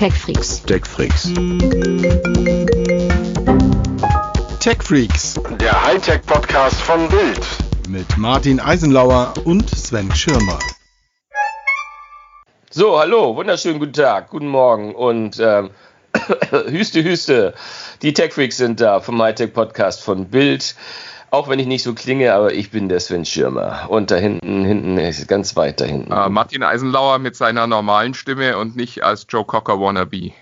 TechFreaks. TechFreaks. TechFreaks Der Hightech-Podcast von Bild. mit Martin Eisenlauer und Sven Schirmer. So, hallo, wunderschönen guten Tag, guten Morgen und ähm, Hüste, Hüste. Die Tech Freaks sind da vom Hightech Podcast von Bild. Auch wenn ich nicht so klinge, aber ich bin der Sven Schirmer. Und da hinten, hinten ganz weit da hinten. Äh, Martin Eisenlauer mit seiner normalen Stimme und nicht als Joe Cocker wannabe.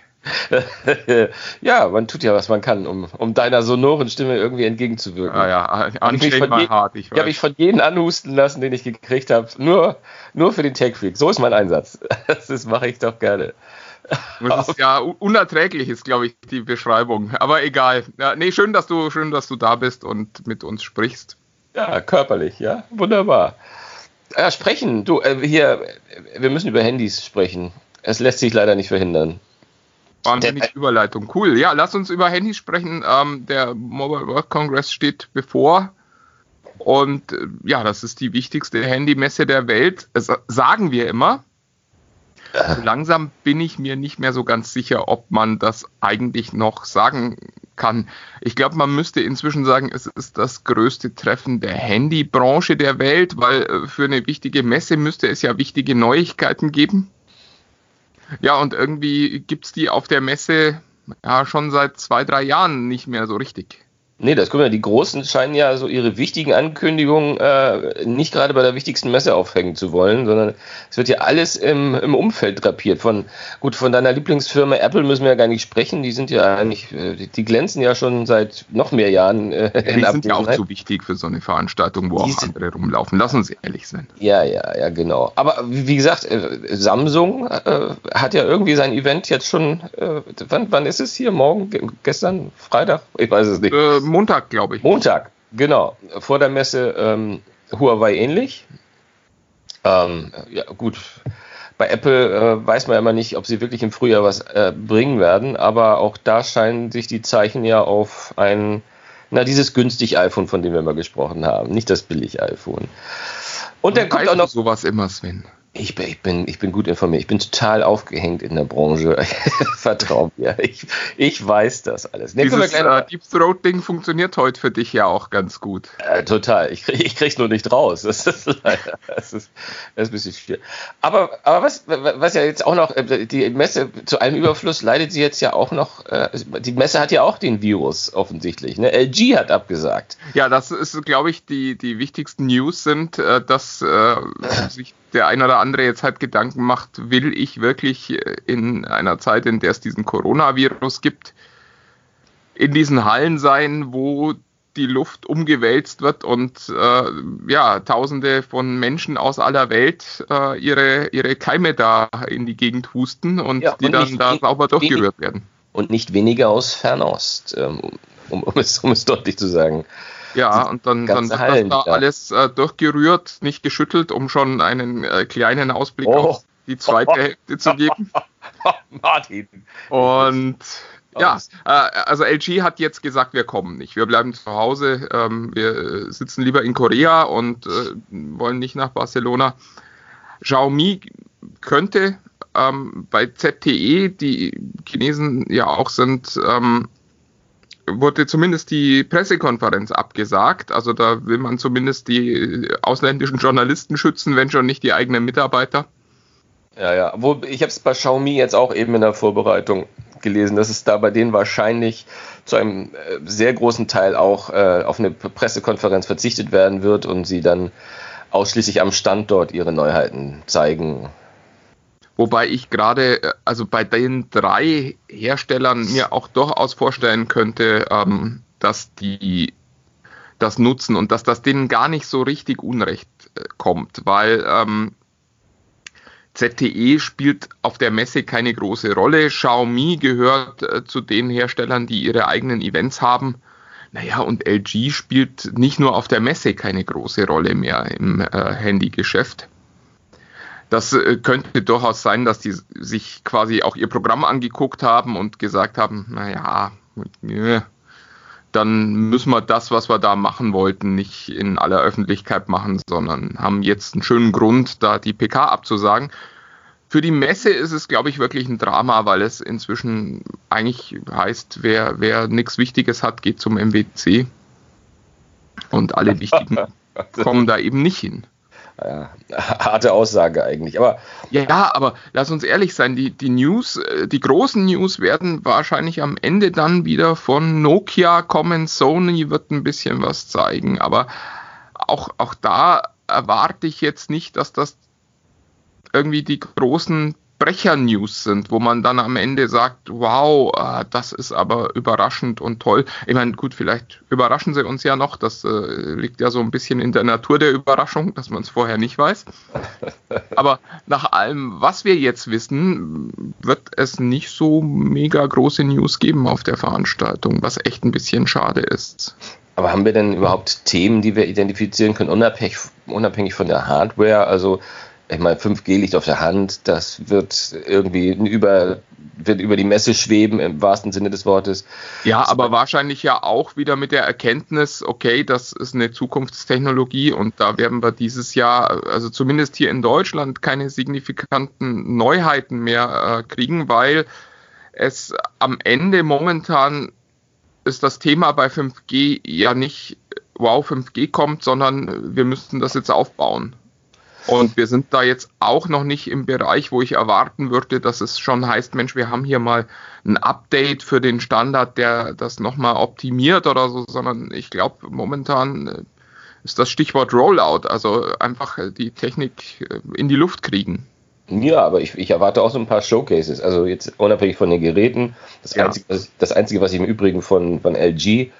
ja, man tut ja, was man kann, um, um deiner sonoren Stimme irgendwie entgegenzuwirken. Ah ja, anstrengend mal hart, ich Ich habe mich von jedem anhusten lassen, den ich gekriegt habe. Nur, nur für den Tech Freak. So ist mein Einsatz. Das mache ich doch gerne. Das ist ja unerträglich, ist, glaube ich, die Beschreibung. Aber egal. Ja, nee, schön, dass du, schön, dass du da bist und mit uns sprichst. Ja, körperlich, ja. Wunderbar. Ja, sprechen. Du, äh, hier, äh, wir müssen über Handys sprechen. Es lässt sich leider nicht verhindern. Wahnsinnig Der- Überleitung. Cool. Ja, lass uns über Handys sprechen. Ähm, der Mobile World Congress steht bevor. Und äh, ja, das ist die wichtigste Handymesse der Welt. Das sagen wir immer. So langsam bin ich mir nicht mehr so ganz sicher, ob man das eigentlich noch sagen kann. Ich glaube, man müsste inzwischen sagen, es ist das größte Treffen der Handybranche der Welt, weil äh, für eine wichtige Messe müsste es ja wichtige Neuigkeiten geben. Ja, und irgendwie gibt's die auf der Messe ja schon seit zwei, drei Jahren nicht mehr so richtig. Nee, das guck mal, die Großen scheinen ja so ihre wichtigen Ankündigungen äh, nicht gerade bei der wichtigsten Messe aufhängen zu wollen, sondern es wird ja alles im, im Umfeld drapiert. Von, gut, von deiner Lieblingsfirma Apple müssen wir ja gar nicht sprechen. Die sind ja eigentlich, äh, die, glänzen ja schon seit noch mehr Jahren äh, Die sind ja auch zu wichtig für so eine Veranstaltung, wo Die auch andere rumlaufen. Lass uns ehrlich sein. Ja, ja, ja, genau. Aber wie gesagt, äh, Samsung äh, hat ja irgendwie sein Event jetzt schon. Äh, wann, wann ist es hier? Morgen? Ge gestern? Freitag? Ich weiß es nicht. Äh, Montag, glaube ich. Montag, genau. Vor der Messe ähm, Huawei ähnlich. Ähm, ja, gut. Bei Apple äh, weiß man ja immer nicht, ob sie wirklich im Frühjahr was äh, bringen werden, aber auch da scheinen sich die Zeichen ja auf ein, na, dieses günstig iPhone, von dem wir mal gesprochen haben, nicht das billig iPhone. Und dann kommt auch noch sowas immer, Sven. Ich bin, ich, bin, ich bin gut informiert. Ich bin total aufgehängt in der Branche. Vertrau mir. Ich, ich weiß das alles. Ne, Dieses äh, Deep Throat Ding funktioniert heute für dich ja auch ganz gut. äh, total. Ich, krieg, ich krieg's nur nicht raus. Das ist leider. Das ist, das ist ein bisschen schwierig. Aber, aber was, was ja jetzt auch noch, äh, die Messe, zu allem Überfluss leidet sie jetzt ja auch noch, äh, die Messe hat ja auch den Virus offensichtlich. Ne? LG hat abgesagt. Ja, das ist, glaube ich, die, die wichtigsten News sind, äh, dass äh, sich der ein oder andere jetzt halt Gedanken macht, will ich wirklich äh, in einer Zeit, in der es diesen Coronavirus gibt, in diesen Hallen sein, wo die Luft umgewälzt wird und äh, ja, tausende von Menschen aus aller Welt äh, ihre, ihre Keime da in die Gegend husten und Ja, die und dann da sauber durchgerührt werden. Und nicht weniger aus Fernost, ähm, um, um, es, um es deutlich zu sagen. Ja, und dann, dann wird Hallen, das da ja. alles äh, durchgerührt, nicht geschüttelt, um schon einen äh, kleinen Ausblick Oh. auf die zweite Hälfte zu geben. Martin. Und ja, äh, also LG hat jetzt gesagt, wir kommen nicht. Wir bleiben zu Hause. Ähm, wir äh, sitzen lieber in Korea und äh, wollen nicht nach Barcelona. Xiaomi könnte ähm, bei ZTE, die Chinesen ja auch sind, ähm, wurde zumindest die Pressekonferenz abgesagt. Also da will man zumindest die ausländischen Journalisten schützen, wenn schon nicht die eigenen Mitarbeiter. Ja, ja. Wo, ich habe es bei Xiaomi jetzt auch eben in der Vorbereitung gelesen, dass es da bei denen wahrscheinlich zu einem äh, sehr großen Teil auch äh, auf eine Pressekonferenz verzichtet werden wird und sie dann ausschließlich am Standort ihre Neuheiten zeigen. Wobei ich gerade, äh, also bei den drei Herstellern mir auch durchaus vorstellen könnte, ähm, dass die das nutzen und dass das denen gar nicht so richtig Unrecht äh, kommt, weil ähm, ZTE spielt auf der Messe keine große Rolle. Xiaomi gehört äh, zu den Herstellern, die ihre eigenen Events haben. Naja, und LG spielt nicht nur auf der Messe keine große Rolle mehr im äh, Handygeschäft. Das äh, könnte durchaus sein, dass die sich quasi auch ihr Programm angeguckt haben und gesagt haben, naja, nö, dann müssen wir das, was wir da machen wollten, nicht in aller Öffentlichkeit machen, sondern haben jetzt einen schönen Grund, da die PK abzusagen. für die Messe ist es, glaube ich, wirklich ein Drama, weil es inzwischen eigentlich heißt, wer, wer nichts Wichtiges hat, geht zum MWC. Und alle Wichtigen kommen da eben nicht hin. Ja, harte Aussage eigentlich. Aber ja, aber lass uns ehrlich sein, die, die News, äh, die großen News werden wahrscheinlich am Ende dann wieder von Nokia kommen. Sony wird ein bisschen was zeigen, aber auch, auch da erwarte ich jetzt nicht, dass das irgendwie die großen Brecher-News sind, wo man dann am Ende sagt, wow, äh, das ist aber überraschend und toll. Ich meine, gut, vielleicht überraschen sie uns ja noch, das äh, liegt ja so ein bisschen in der Natur der Überraschung, dass man es vorher nicht weiß. Aber nach allem, was wir jetzt wissen, wird es nicht so mega große News geben auf der Veranstaltung, was echt ein bisschen schade ist. Aber haben wir denn überhaupt Themen, die wir identifizieren können, unabhängig, unabhängig von der Hardware? Also ich meine, 5G liegt auf der Hand, das wird irgendwie über, wird über die Messe schweben im wahrsten Sinne des Wortes. Ja, das aber wahrscheinlich ja auch wieder mit der Erkenntnis, okay, das ist eine Zukunftstechnologie und da werden wir dieses Jahr, also zumindest hier in Deutschland, keine signifikanten Neuheiten mehr äh, kriegen, weil es am Ende momentan ist das Thema bei 5G ja nicht, wow, 5G kommt, sondern wir müssten das jetzt aufbauen. Und wir sind da jetzt auch noch nicht im Bereich, wo ich erwarten würde, dass es schon heißt, Mensch, wir haben hier mal ein Update für den Standard, der das nochmal optimiert oder so, sondern ich glaube, momentan äh, ist das Stichwort Rollout, also einfach die Technik äh, in die Luft kriegen. Ja, aber ich, ich, erwarte auch so ein paar Showcases. Also jetzt unabhängig von den Geräten. Das, ja. Einzige, das Einzige, was ich im Übrigen von, von LG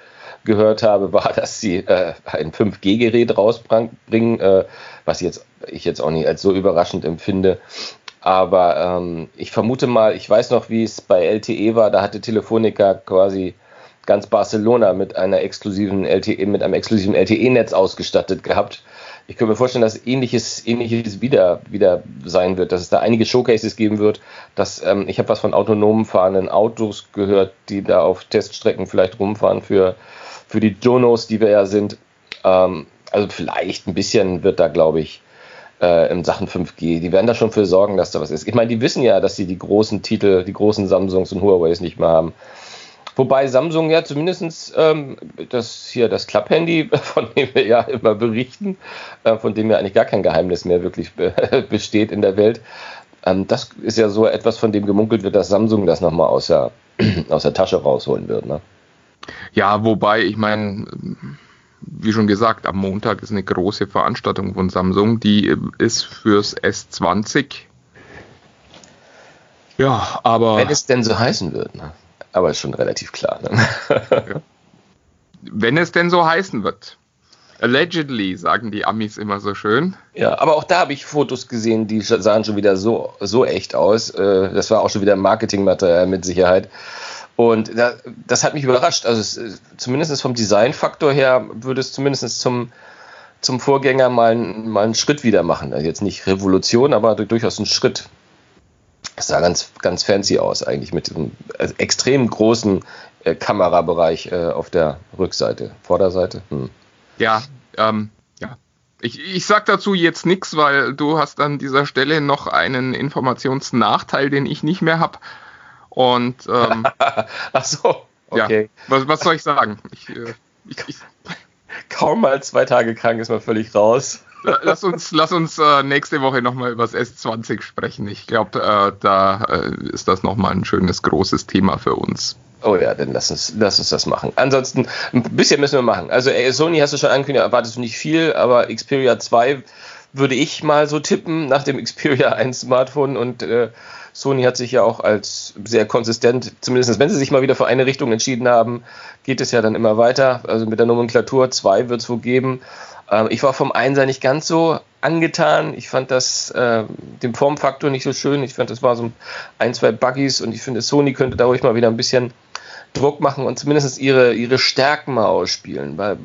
gehört habe, war, dass sie äh, ein 5G-Gerät rausbringen, äh, was jetzt, ich jetzt auch nicht als so überraschend empfinde. Aber ähm, ich vermute mal, ich weiß noch, wie es bei LTE war, da hatte Telefonica quasi ganz Barcelona mit einer exklusiven LTE, mit einem exklusiven LTE-Netz ausgestattet gehabt. Ich könnte mir vorstellen, dass ähnliches, ähnliches wieder, wieder sein wird, dass es da einige Showcases geben wird. Dass, ähm, ich habe was von autonomen fahrenden Autos gehört, die da auf Teststrecken vielleicht rumfahren für für die Jonos, die wir ja sind. Ähm, also vielleicht ein bisschen wird da, glaube ich, äh, in Sachen 5G. Die werden da schon für sorgen, dass da was ist. Ich meine, die wissen ja, dass sie die großen Titel, die großen Samsungs und Huaweis nicht mehr haben. Wobei Samsung ja zumindest ähm, das hier das Club-Handy, von dem wir ja immer berichten, äh, von dem ja eigentlich gar kein Geheimnis mehr wirklich be besteht in der Welt. Ähm, das ist ja so etwas, von dem gemunkelt wird, dass Samsung das nochmal aus der, aus der Tasche rausholen wird. Ne? Ja, wobei, ich meine, wie schon gesagt, am Montag ist eine große Veranstaltung von Samsung, die ist fürs S20. Ja, aber. Wenn es denn so heißen wird, ne? Aber ist schon relativ klar. Ne? ja. Wenn es denn so heißen wird. Allegedly, sagen die Amis immer so schön. Ja, aber auch da habe ich Fotos gesehen, die sahen schon wieder so, so echt aus. Äh, das war auch schon wieder Marketingmaterial mit Sicherheit. Und das hat mich überrascht. Also es, zumindest vom Designfaktor her würde es zumindest zum, zum Vorgänger mal, mal einen Schritt wieder machen. Also jetzt nicht Revolution, aber durchaus einen Schritt. Es sah ganz, ganz fancy aus eigentlich mit diesem also extrem großen äh, Kamerabereich äh, auf der Rückseite, Vorderseite. Hm. Ja, ähm, ja. Ich, ich sag dazu jetzt nichts, weil du hast an dieser Stelle noch einen Informationsnachteil, den ich nicht mehr habe. Und ähm, ach so, okay. Ja, was, was soll ich sagen? Ich, äh, ich, ich, Kaum mal zwei Tage krank ist man völlig raus. Lass uns, lass uns äh, nächste Woche nochmal über das S20 sprechen. Ich glaube, äh, da äh, ist das nochmal ein schönes, großes Thema für uns. Oh ja, dann lass uns, lass uns das machen. Ansonsten, ein bisschen müssen wir machen. Also ey, Sony hast du schon angekündigt, erwartest du nicht viel, aber Xperia 2 würde ich mal so tippen nach dem Xperia 1 Smartphone und äh, Sony hat sich ja auch als sehr konsistent, zumindest wenn sie sich mal wieder für eine Richtung entschieden haben, geht es ja dann immer weiter. Also mit der Nomenklatur 2 wird es wohl geben. Ähm, ich war vom Einser nicht ganz so angetan. Ich fand das äh, den Formfaktor nicht so schön. Ich fand, das war so ein, zwei Buggies und ich finde, Sony könnte da ruhig mal wieder ein bisschen Druck machen und zumindest ihre, ihre Stärken mal ausspielen. Weil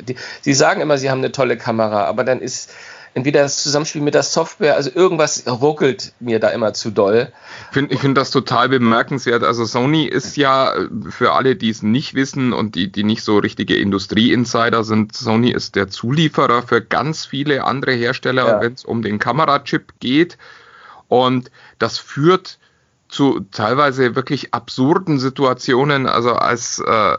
die, sie sagen immer, sie haben eine tolle Kamera, aber dann ist entweder das Zusammenspiel mit der Software, also irgendwas ruckelt mir da immer zu doll. Ich finde das total bemerkenswert. Also Sony ist ja, für alle, die es nicht wissen und die, die nicht so richtige Industrie-Insider sind, Sony ist der Zulieferer für ganz viele andere Hersteller, ja. wenn es um den Kamerachip geht. Und das führt zu teilweise wirklich absurden Situationen. Also als äh,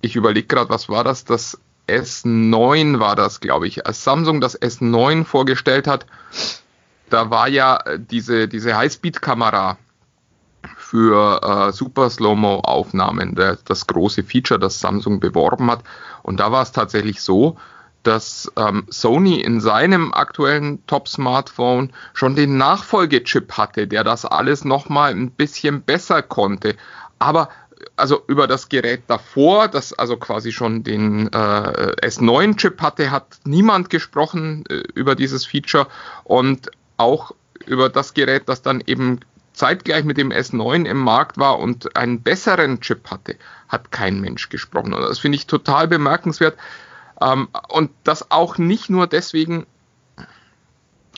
ich überlege gerade, was war das? Das S9 war das, glaube ich. Als Samsung das S9 vorgestellt hat, da war ja diese, diese Highspeed-Kamera für äh, Super Slow-Mo-Aufnahmen das große Feature, das Samsung beworben hat. Und da war es tatsächlich so, dass ähm, Sony in seinem aktuellen Top-Smartphone schon den Nachfolgechip hatte, der das alles nochmal ein bisschen besser konnte. Aber also über das Gerät davor, das also quasi schon den äh, S9-Chip hatte, hat niemand gesprochen äh, über dieses Feature und auch über das Gerät, das dann eben zeitgleich mit dem S9 im Markt war und einen besseren Chip hatte, hat kein Mensch gesprochen. Und das finde ich total bemerkenswert. Ähm, und das auch nicht nur deswegen,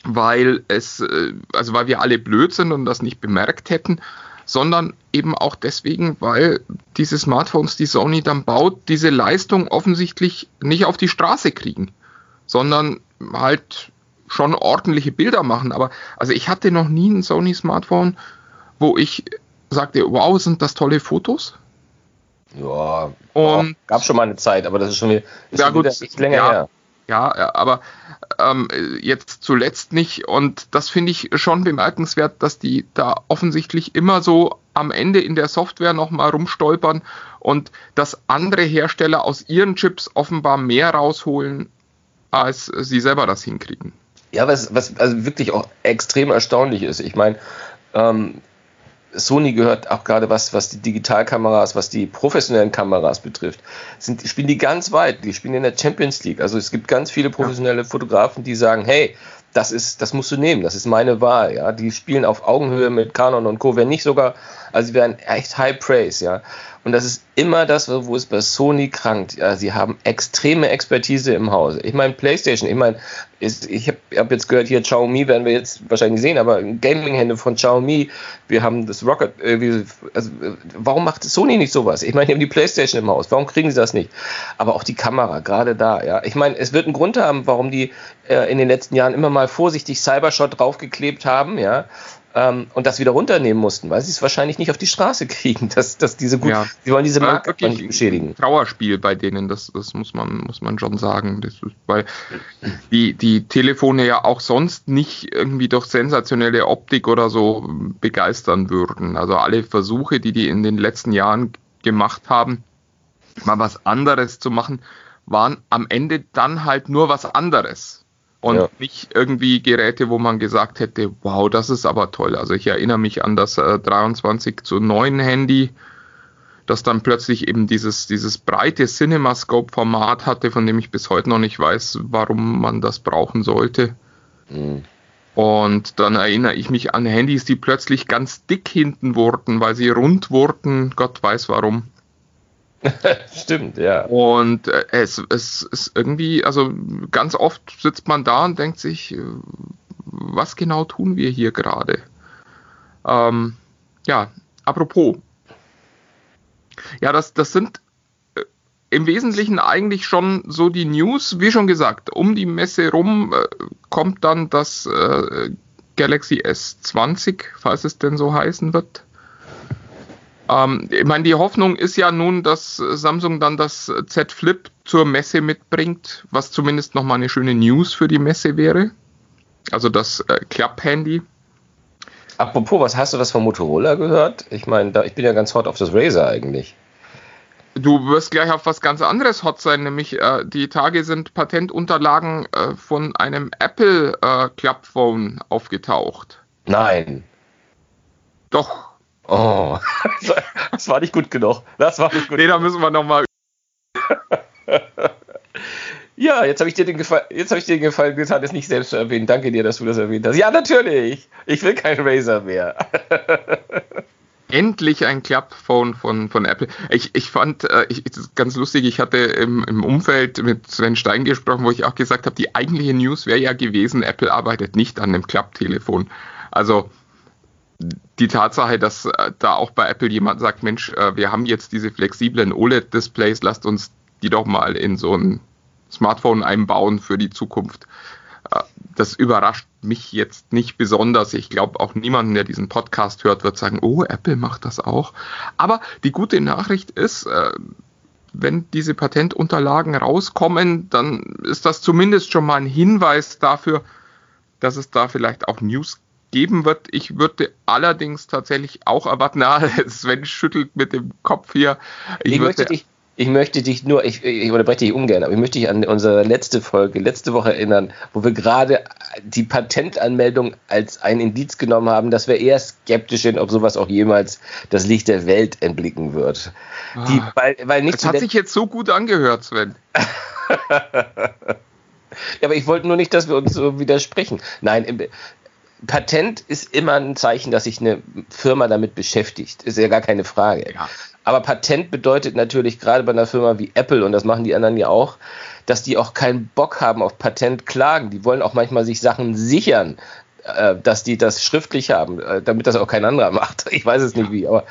weil es, äh, also weil wir alle blöd sind und das nicht bemerkt hätten, sondern eben auch deswegen, weil diese Smartphones, die Sony dann baut, diese Leistung offensichtlich nicht auf die Straße kriegen, sondern halt schon ordentliche Bilder machen. Aber also ich hatte noch nie ein Sony Smartphone, wo ich sagte, wow, sind das tolle Fotos. Ja, und gab schon mal eine Zeit, aber das ist schon wieder, ist ja, gut, wieder länger ja, her. Ja, aber ähm, jetzt zuletzt nicht. Und das finde ich schon bemerkenswert, dass die da offensichtlich immer so am Ende in der Software nochmal rumstolpern und dass andere Hersteller aus ihren Chips offenbar mehr rausholen, als sie selber das hinkriegen. Ja, was, was also wirklich auch extrem erstaunlich ist. Ich meine, ähm, Sony gehört auch gerade was, was die Digitalkameras, was die professionellen Kameras betrifft, sind, spielen die ganz weit. Die spielen in der Champions League. Also es gibt ganz viele professionelle Fotografen, die sagen, hey, das ist, das musst du nehmen, das ist meine Wahl, ja. Die spielen auf Augenhöhe mit Canon und Co. Wenn nicht sogar, also sie werden echt High Praise, ja. Und das ist immer das, wo es bei Sony krankt. Ja, sie haben extreme Expertise im Hause. Ich meine, PlayStation, ich meine, ich habe hab jetzt gehört, hier Xiaomi werden wir jetzt wahrscheinlich sehen, aber Gaming-Hände von Xiaomi, wir haben das Rocket, äh, also, warum macht Sony nicht sowas? Ich meine, die haben die PlayStation im Haus, warum kriegen sie das nicht? Aber auch die Kamera, gerade da, ja. Ich meine, es wird einen Grund haben, warum die äh, in den letzten Jahren immer mal vorsichtig Cybershot draufgeklebt haben, ja ähm, und das wieder runternehmen mussten, weil sie es wahrscheinlich nicht auf die Straße kriegen, dass, dass diese gut, ja. sie wollen diese Marke ja, nicht beschädigen. Trauerspiel bei denen, das, das muss man, muss man schon sagen. Das ist, weil die, die Telefone ja auch sonst nicht irgendwie durch sensationelle Optik oder so begeistern würden. Also alle Versuche, die die in den letzten Jahren gemacht haben, mal was anderes zu machen, waren am Ende dann halt nur was anderes und ja. nicht irgendwie Geräte, wo man gesagt hätte, wow, das ist aber toll. Also ich erinnere mich an das äh, 23 zu 9 Handy, das dann plötzlich eben dieses, dieses breite CinemaScope-Format hatte, von dem ich bis heute noch nicht weiß, warum man das brauchen sollte. Mhm. Und dann erinnere ich mich an Handys, die plötzlich ganz dick hinten wurden, weil sie rund wurden, Gott weiß warum. Stimmt, ja. Und äh, es, es ist irgendwie, also ganz oft sitzt man da und denkt sich, äh, was genau tun wir hier gerade? Ähm, ja, apropos. Ja, das, das sind äh, im Wesentlichen eigentlich schon so die News, wie schon gesagt, um die Messe rum äh, kommt dann das äh, Galaxy S20, falls es denn so heißen wird. Ähm, ich meine, die Hoffnung ist ja nun, dass Samsung dann das Z Flip zur Messe mitbringt, was zumindest nochmal eine schöne News für die Messe wäre. Also das äh, Klapp-Handy. Apropos, was hast du das von Motorola gehört? Ich meine, ich bin ja ganz hot auf das Razer eigentlich. Du wirst gleich auf was ganz anderes hot sein, nämlich äh, die Tage sind Patentunterlagen äh, von einem Apple äh, Clubphone aufgetaucht. Nein. Doch, Oh, das war nicht gut genug. Das war nicht gut. Nee, da müssen wir nochmal. ja, jetzt habe ich dir den Gefallen, jetzt habe ich dir den Gefallen getan, es nicht selbst zu erwähnen. Danke dir, dass du das erwähnt hast. Ja, natürlich. Ich will kein Razer mehr. Endlich ein Clubphone von, von Apple. Ich, ich fand, äh, ich, ganz lustig, ich hatte im, im Umfeld mit Sven Stein gesprochen, wo ich auch gesagt habe, die eigentliche News wäre ja gewesen, Apple arbeitet nicht an dem Club-Telefon. Also die Tatsache, dass äh, da auch bei Apple jemand sagt, Mensch, äh, wir haben jetzt diese flexiblen OLED-Displays, lasst uns die doch mal in so ein Smartphone einbauen für die Zukunft. Äh, das überrascht mich jetzt nicht besonders. Ich glaube auch niemanden, der diesen Podcast hört, wird sagen, oh, Apple macht das auch. Aber die gute Nachricht ist, wenn diese Patentunterlagen rauskommen, dann ist das zumindest schon mal ein Hinweis dafür, dass es da vielleicht auch News geben wird. Ich würde allerdings tatsächlich auch erwarten, na, Sven schüttelt mit dem Kopf hier. Ich, ich möchte dich ich möchte dich nur, ich, ich unterbreche dich ungern, aber ich möchte dich an unsere letzte Folge, letzte Woche erinnern, wo wir gerade die Patentanmeldung als ein Indiz genommen haben, dass wir eher skeptisch sind, ob sowas auch jemals das Licht der Welt entblicken wird. Ah, die, weil, weil nicht das hat sich jetzt so gut angehört, Sven. ja, aber ich wollte nur nicht, dass wir uns so widersprechen. Nein, Patent ist immer ein Zeichen, dass sich eine Firma damit beschäftigt. Ist ja gar keine Frage. Ja. Aber Patent bedeutet natürlich gerade bei einer Firma wie Apple, und das machen die anderen ja auch, dass die auch keinen Bock haben auf Patentklagen. Die wollen auch manchmal sich Sachen sichern, äh, dass die das schriftlich haben, äh, damit das auch kein anderer macht. Ich weiß es nicht wie, aber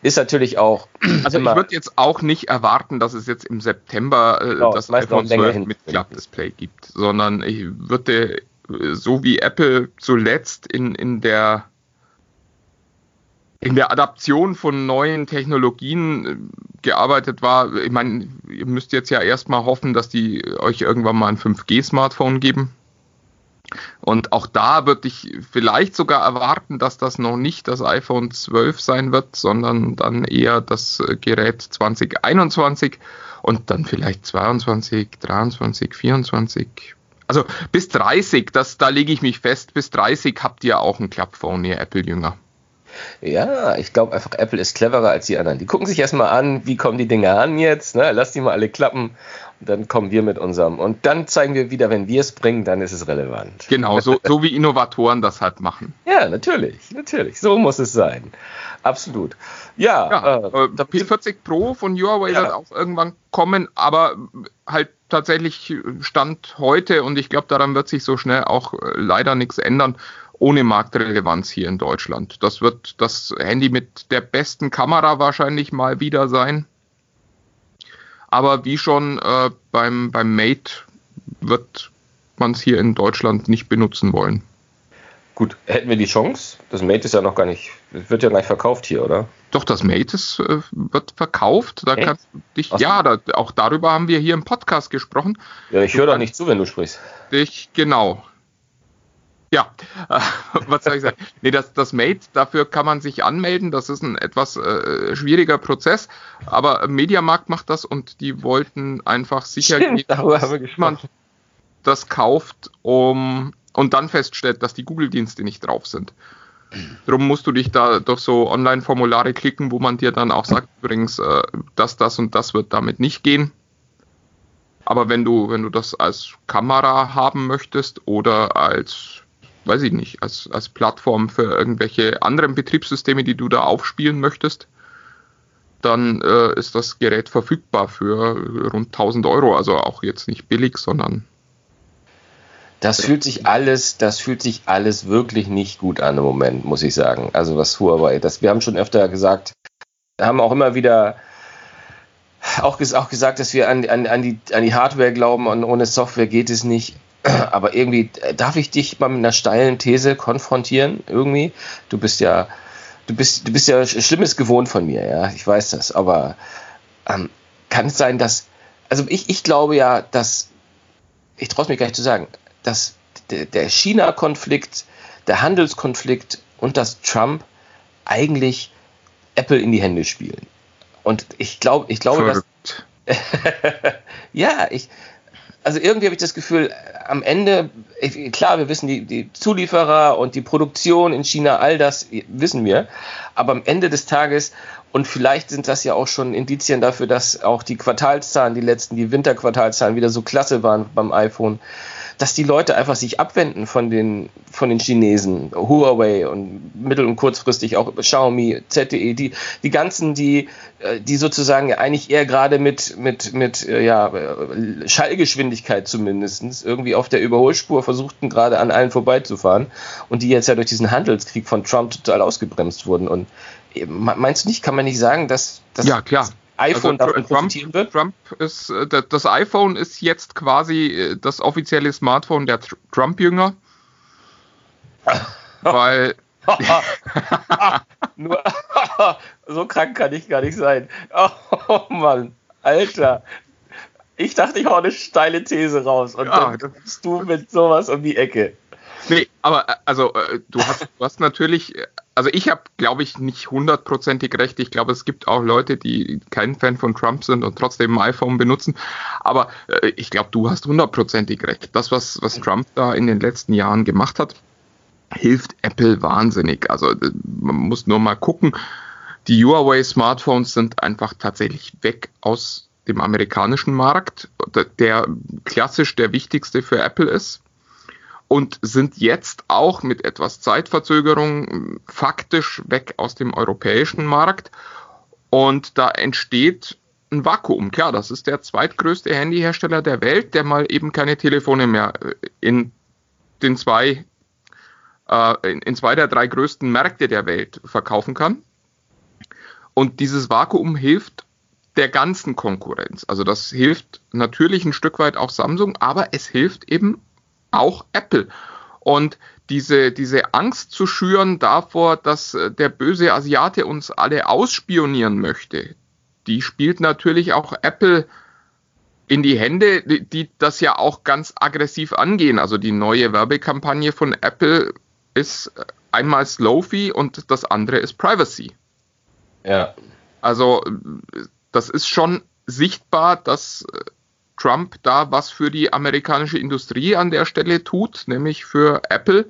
ist natürlich auch. Also ich würde jetzt auch nicht erwarten, dass es jetzt im September äh, genau, das iPhone 12 mit Klappdisplay gibt, sondern ich würde so wie Apple zuletzt in, in der in der Adaption von neuen Technologien äh, gearbeitet war. Ich meine, ihr müsst jetzt ja erstmal hoffen, dass die euch irgendwann mal ein 5G-Smartphone geben. Und auch da würde ich vielleicht sogar erwarten, dass das noch nicht das iPhone 12 sein wird, sondern dann eher das äh, Gerät 2021 und dann vielleicht 22, 23, 24. Also bis 30, das, da lege ich mich fest, bis 30 habt ihr auch ein Klappphone, ihr Apple-Jünger. Ja, ich glaube einfach, Apple ist cleverer als die anderen. Die gucken sich erstmal an, wie kommen die Dinge an jetzt, ne? lass die mal alle klappen dann kommen wir mit unserem. Und dann zeigen wir wieder, wenn wir es bringen, dann ist es relevant. Genau, so, so wie Innovatoren das halt machen. Ja, natürlich, natürlich. So muss es sein. Absolut. Ja, ja äh, der P40 Pro von Huawei ja. wird auch irgendwann kommen, aber halt tatsächlich Stand heute und ich glaube, daran wird sich so schnell auch äh, leider nichts ändern ohne Marktrelevanz hier in Deutschland. Das wird das Handy mit der besten Kamera wahrscheinlich mal wieder sein. Aber wie schon äh, beim, beim Mate wird man es hier in Deutschland nicht benutzen wollen. Gut, hätten wir die Chance? Das Mate ist ja noch gar nicht, wird ja gleich verkauft hier, oder? Doch, das Mate ist, äh, wird verkauft. Da kannst du dich, ja, da, auch darüber haben wir hier im Podcast gesprochen. Ja, ich höre doch nicht zu, wenn du sprichst. Dich, genau. Ja, äh, was soll ich sagen? Nee, das, das Mate, dafür kann man sich anmelden. Das ist ein etwas äh, schwieriger Prozess. Aber Mediamarkt macht das und die wollten einfach sicher Stimmt, gehen, dass jemand das kauft, um und dann feststellt, dass die Google-Dienste nicht drauf sind. Darum musst du dich da durch so Online-Formulare klicken, wo man dir dann auch sagt, übrigens, äh, das, das und das wird damit nicht gehen. Aber wenn du, wenn du das als Kamera haben möchtest oder als weiß ich nicht, als, als Plattform für irgendwelche anderen Betriebssysteme, die du da aufspielen möchtest, dann äh, ist das Gerät verfügbar für rund 1000 Euro. Also auch jetzt nicht billig, sondern. Das fühlt sich alles, das fühlt sich alles wirklich nicht gut an im Moment, muss ich sagen. Also was Huawei, das, wir haben schon öfter gesagt, haben auch immer wieder auch, auch gesagt, dass wir an, an, an, die, an die Hardware glauben und ohne Software geht es nicht. Aber irgendwie äh, darf ich dich mal mit einer steilen These konfrontieren, irgendwie. Du bist ja, du bist, du bist ja Schlimmes gewohnt von mir, ja, ich weiß das, aber ähm, kann es sein, dass, also ich, ich glaube ja, dass, ich traue es mir gar nicht zu sagen, dass der, China-Konflikt, der Handelskonflikt und das Trump eigentlich Apple in die Hände spielen. Und ich glaube, ich glaube, Verrückt. dass. ja, ich, also irgendwie habe ich das Gefühl, am Ende, klar, wir wissen die, die Zulieferer und die Produktion in China, all das wissen wir, aber am Ende des Tages, und vielleicht sind das ja auch schon Indizien dafür, dass auch die Quartalszahlen, die letzten, die Winterquartalszahlen wieder so klasse waren beim iPhone, dass die Leute einfach sich abwenden von den, von den Chinesen, Huawei und mittel- und kurzfristig auch Xiaomi, ZTE, die, die ganzen, die, äh, die sozusagen eigentlich eher gerade mit, mit, mit äh, ja, Schallgeschwindigkeit zumindest irgendwie auf der Überholspur versuchten, gerade an allen vorbeizufahren und die jetzt ja durch diesen Handelskrieg von Trump total ausgebremst wurden. Und äh, meinst du nicht, kann man nicht sagen, dass, dass ja, klar iPhone also, davon profitieren wird? Trump ist, äh, das iPhone ist jetzt quasi äh, das offizielle Smartphone der Trump-Jünger. weil. Nur, so krank kann ich gar nicht sein. Oh Mann, Alter. Ich dachte, ich hau eine steile These raus und ja, dann kommst du mit sowas um die Ecke. Nee, aber äh, also du hast, du hast natürlich also ich habe, glaube ich, nicht hundertprozentig recht. Ich glaube, es gibt auch Leute, die kein Fan von Trump sind und trotzdem ein iPhone benutzen. Aber äh, ich glaube, du hast hundertprozentig recht. Das, was, was Trump da in den letzten Jahren gemacht hat, hilft Apple wahnsinnig. Also äh, man muss nur mal gucken. Die Huawei-Smartphones sind einfach tatsächlich weg aus dem amerikanischen Markt, der klassisch der wichtigste für Apple ist und sind jetzt auch mit etwas Zeitverzögerung faktisch weg aus dem europäischen Markt. Und da entsteht ein Vakuum. Klar, das ist der zweitgrößte Handyhersteller der Welt, der mal eben keine Telefone mehr äh, in den zwei, äh, in zwei der drei größten Märkte der Welt verkaufen kann. Und dieses Vakuum hilft der ganzen Konkurrenz. Also das hilft natürlich ein Stück weit auch Samsung, aber es hilft eben auch Apple. Und diese, diese Angst zu schüren davor, dass äh, der böse Asiate uns alle ausspionieren möchte, die spielt natürlich auch Apple in die Hände, die, die das ja auch ganz aggressiv angehen. Also die neue Werbekampagne von Apple ist äh, einmal Slow-Fee und das andere ist Privacy. Ja. Also äh, das ist schon sichtbar, dass Trump da was für die amerikanische Industrie an der Stelle tut, nämlich für Apple,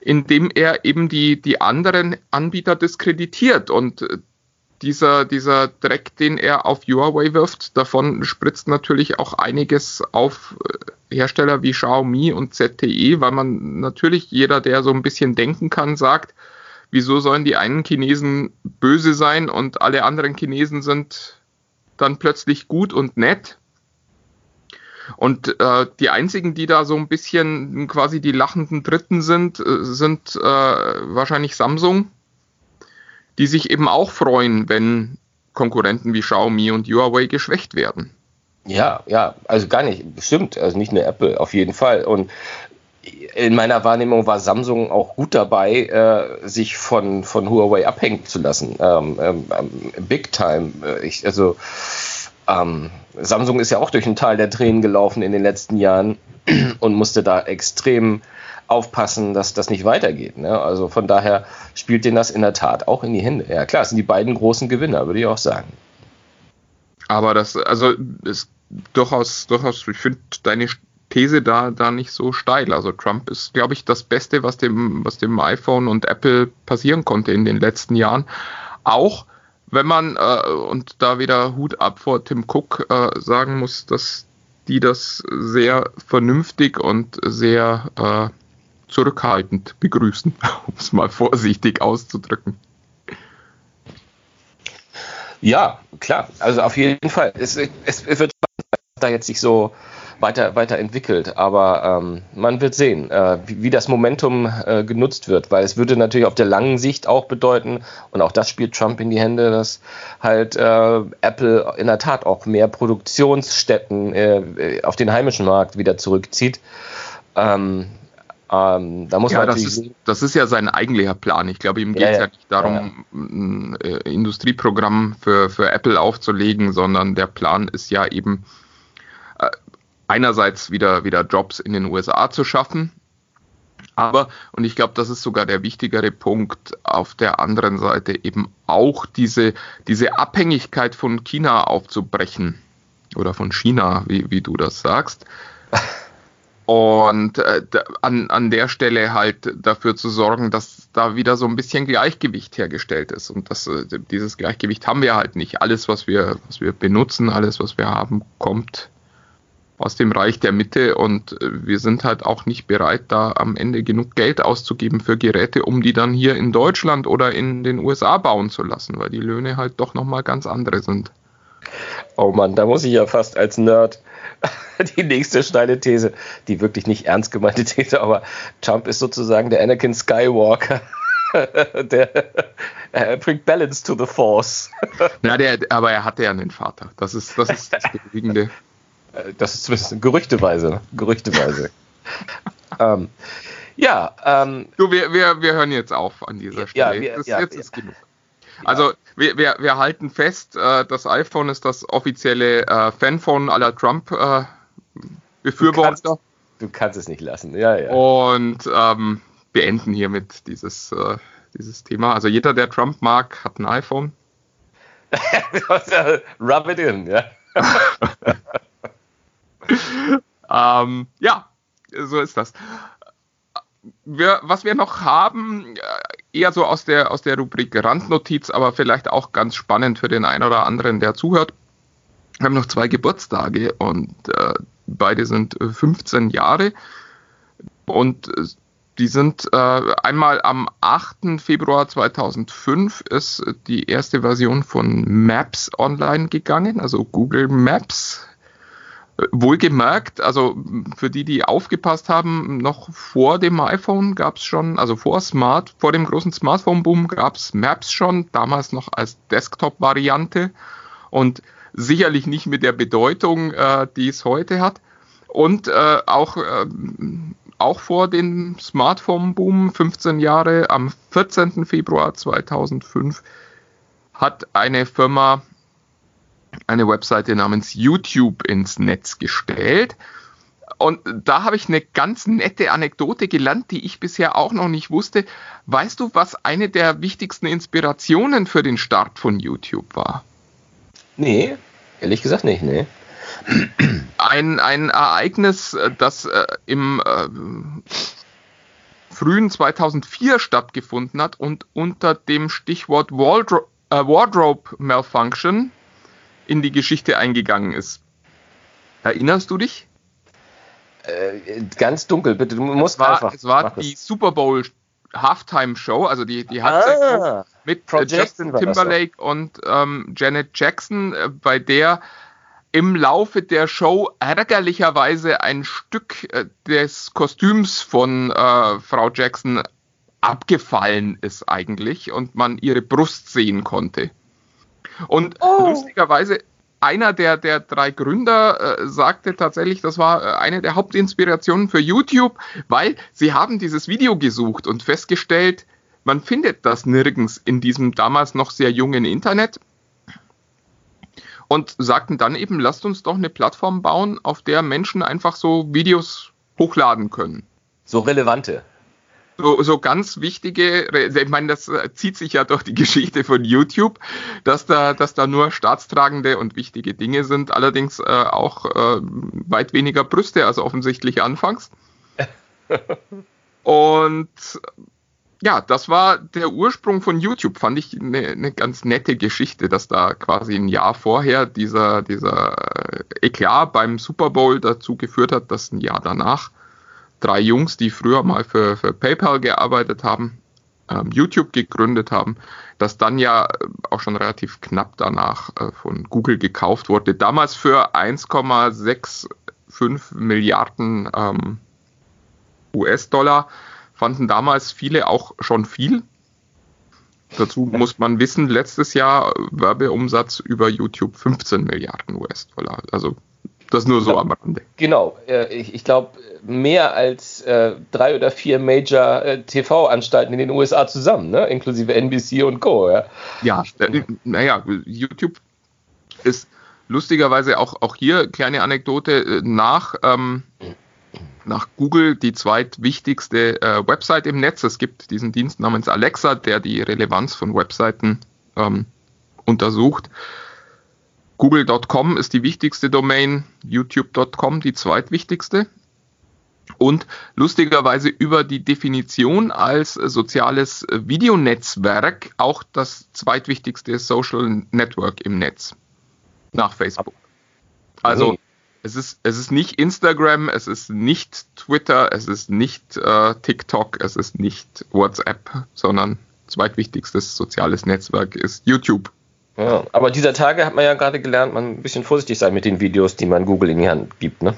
indem er eben die, die anderen Anbieter diskreditiert. Und äh, dieser, dieser Dreck, den er auf Huawei wirft, davon spritzt natürlich auch einiges auf äh, Hersteller wie Xiaomi und ZTE, weil man natürlich jeder, der so ein bisschen denken kann, sagt, wieso sollen die einen Chinesen böse sein und alle anderen Chinesen sind dann plötzlich gut und nett. Und äh, die einzigen, die da so ein bisschen quasi die lachenden Dritten sind, äh, sind äh, wahrscheinlich Samsung, die sich eben auch freuen, wenn Konkurrenten wie Xiaomi und Huawei geschwächt werden. Ja, ja, also gar nicht, stimmt, also nicht nur Apple, auf jeden Fall. Und in meiner Wahrnehmung war Samsung auch gut dabei, äh, sich von, von Huawei abhängen zu lassen. Ähm, ähm, big time. Äh, ich, also ähm, Samsung ist ja auch durch ein Tal der Tränen gelaufen in den letzten Jahren und musste da extrem aufpassen, dass das nicht weitergeht. Ne? Also von daher spielt denen das in der Tat auch in die Hände. Ja klar, es sind die beiden großen Gewinner, würde ich auch sagen. Aber das, also ist durchaus, durchaus, ich finde deine These da, da nicht so steil. Also Trump ist, glaube ich, das Beste, was dem, was dem iPhone und Apple passieren konnte in den letzten Jahren. Auch wenn man, äh, und da wieder Hut ab vor Tim Cook äh, sagen muss, dass die das sehr vernünftig und sehr äh, zurückhaltend begrüßen, um es mal vorsichtig auszudrücken. Ja, klar. Also auf jeden Fall. Es, es, es wird da jetzt nicht so weiter, weiterentwickelt. Aber ähm, man wird sehen, äh, wie, wie, das Momentum äh, genutzt wird, weil es würde natürlich auf der langen Sicht auch bedeuten, und auch das spielt Trump in die Hände, dass halt äh, Apple in der Tat auch mehr Produktionsstätten äh, auf den heimischen Markt wieder zurückzieht. Ähm, ähm, da muss ja, man das ist, das ist ja sein eigentlicher Plan. Ich glaube, ihm geht es ja, ja. ja, nicht darum, ja, ein äh, Industrieprogramm für, für Apple aufzulegen, sondern der Plan ist ja eben, einerseits wieder, wieder Jobs in den USA zu schaffen, aber, und ich glaube, das ist sogar der wichtigere Punkt, auf der anderen Seite eben auch diese, diese Abhängigkeit von China aufzubrechen. Oder von China, wie, wie du das sagst. Und äh, an, an der Stelle halt dafür zu sorgen, dass da wieder so ein bisschen Gleichgewicht hergestellt ist. Und das, äh, dieses Gleichgewicht haben wir halt nicht. Alles, was wir, was wir benutzen, alles, was wir haben, kommt aus dem Reich der Mitte und wir sind halt auch nicht bereit, da am Ende genug Geld auszugeben für Geräte, um die dann hier in Deutschland oder in den USA bauen zu lassen, weil die Löhne halt doch nochmal ganz andere sind. Oh Mann, da muss ich ja fast als Nerd die nächste steile These, die wirklich nicht ernst gemeinte These, aber Trump ist sozusagen der Anakin Skywalker der, er bringt Balance to the Force. Na, der, aber er hatte ja einen Vater. Das ist das, ist das Beruhigende. Das ist zumindest gerüchteweise. Gerüchteweise. ähm, ja, ähm, Du, wir, wir, wir hören jetzt auf an dieser Stelle. Ja, wir- das, ja, jetzt ja. ist genug. Also wir, wir, wir halten fest, äh, das iPhone ist das offizielle äh, Fanphone aller Trump äh, Befürworter du kannst es nicht lassen. Ja, ja. und ähm, beenden hiermit dieses, äh, dieses Thema. Also jeder, der Trump mag, hat ein iPhone. Rub it in, ja. Ähm, ja, so ist das. Wir, was wir noch haben, äh, eher so aus der, aus der Rubrik Randnotiz, aber vielleicht auch ganz spannend für den einen oder anderen, der zuhört. Wir haben noch zwei Geburtstage und äh, beide sind äh, 15 Jahre. Und äh, die sind äh, einmal am 8. Februar 2005 ist die erste Version von Maps online gegangen, also Google Maps. Wohlgemerkt, also für die, die aufgepasst haben, noch vor dem iPhone gab es schon, also vor Smart, vor dem großen Smartphone-Boom gab es Maps schon, damals noch als Desktop-Variante und sicherlich nicht mit der Bedeutung, äh, die es heute hat. Und äh, auch, äh, auch vor dem Smartphone-Boom, 15 Jahre, am 14. Februar 2005, hat eine Firma eine Webseite namens YouTube ins Netz gestellt. Und da habe ich eine ganz nette Anekdote gelernt, die ich bisher auch noch nicht wusste. Weißt du, was eine der wichtigsten Inspirationen für den Start von YouTube war? Nee, ehrlich gesagt nicht, nee. Ein, ein Ereignis, äh, das äh, im äh, frühen 2004 stattgefunden hat und unter dem Stichwort Wardro äh, Wardrobe Malfunction in die Geschichte eingegangen ist. Erinnerst du dich? Äh, ganz dunkel, bitte. Du musst Es war, einfach. es war die Super Bowl Halftime Show, also die, die Halbzeit Ah, mit äh, Justin das Timberlake und ähm, Janet Jackson, äh, bei der im Laufe der Show ärgerlicherweise ein Stück äh, des Kostüms von äh, Frau Jackson abgefallen ist eigentlich und man ihre Brust sehen konnte. Und Oh. lustigerweise, einer der, der drei Gründer äh, sagte tatsächlich, das war äh, eine der Hauptinspirationen für YouTube, weil sie haben dieses Video gesucht und festgestellt, man findet das nirgends in diesem damals noch sehr jungen Internet. Und sagten dann eben, lasst uns doch eine Plattform bauen, auf der Menschen einfach so Videos hochladen können. so relevante. So, so ganz wichtige, ich meine, das äh, zieht sich ja durch die Geschichte von YouTube, dass da, dass da nur staatstragende und wichtige Dinge sind, allerdings äh, auch äh, weit weniger Brüste als offensichtlich anfangs. Und ja, das war der Ursprung von YouTube, fand ich eine, eine ganz nette Geschichte, dass da quasi ein Jahr vorher dieser, dieser Eklat beim Super Bowl dazu geführt hat, dass ein Jahr danach drei Jungs, die früher mal für, für PayPal gearbeitet haben, ähm, YouTube gegründet haben, das dann ja äh, auch schon relativ knapp danach äh, von Google gekauft wurde. Damals für 1,65 Milliarden ähm, US-Dollar fanden damals viele auch schon viel. Dazu muss man wissen, letztes Jahr Werbeumsatz über YouTube 15 Milliarden US-Dollar. Also das nur so Ja. am Rande. Genau, äh, ich, ich glaube, mehr als äh, drei oder vier Major äh, TV-Anstalten in den USA zusammen, ne? inklusive NBC und Co. Ja? Ja, äh, naja, YouTube ist lustigerweise auch, auch hier kleine Anekdote äh, nach, ähm, nach Google die zweitwichtigste äh, Website im Netz. Es gibt diesen Dienst namens Alexa, der die Relevanz von Webseiten ähm, untersucht. Google.com ist die wichtigste Domain, YouTube.com die zweitwichtigste. Und lustigerweise über die Definition als soziales Videonetzwerk auch das zweitwichtigste Social Network im Netz nach Facebook. Also Mhm. es ist, es ist nicht Instagram, es ist nicht Twitter, es ist nicht äh, TikTok, es ist nicht WhatsApp, sondern zweitwichtigstes soziales Netzwerk ist YouTube. Ja, aber dieser Tage hat man ja gerade gelernt, man ein bisschen vorsichtig sein mit den Videos, die man Google in die Hand gibt. Ne?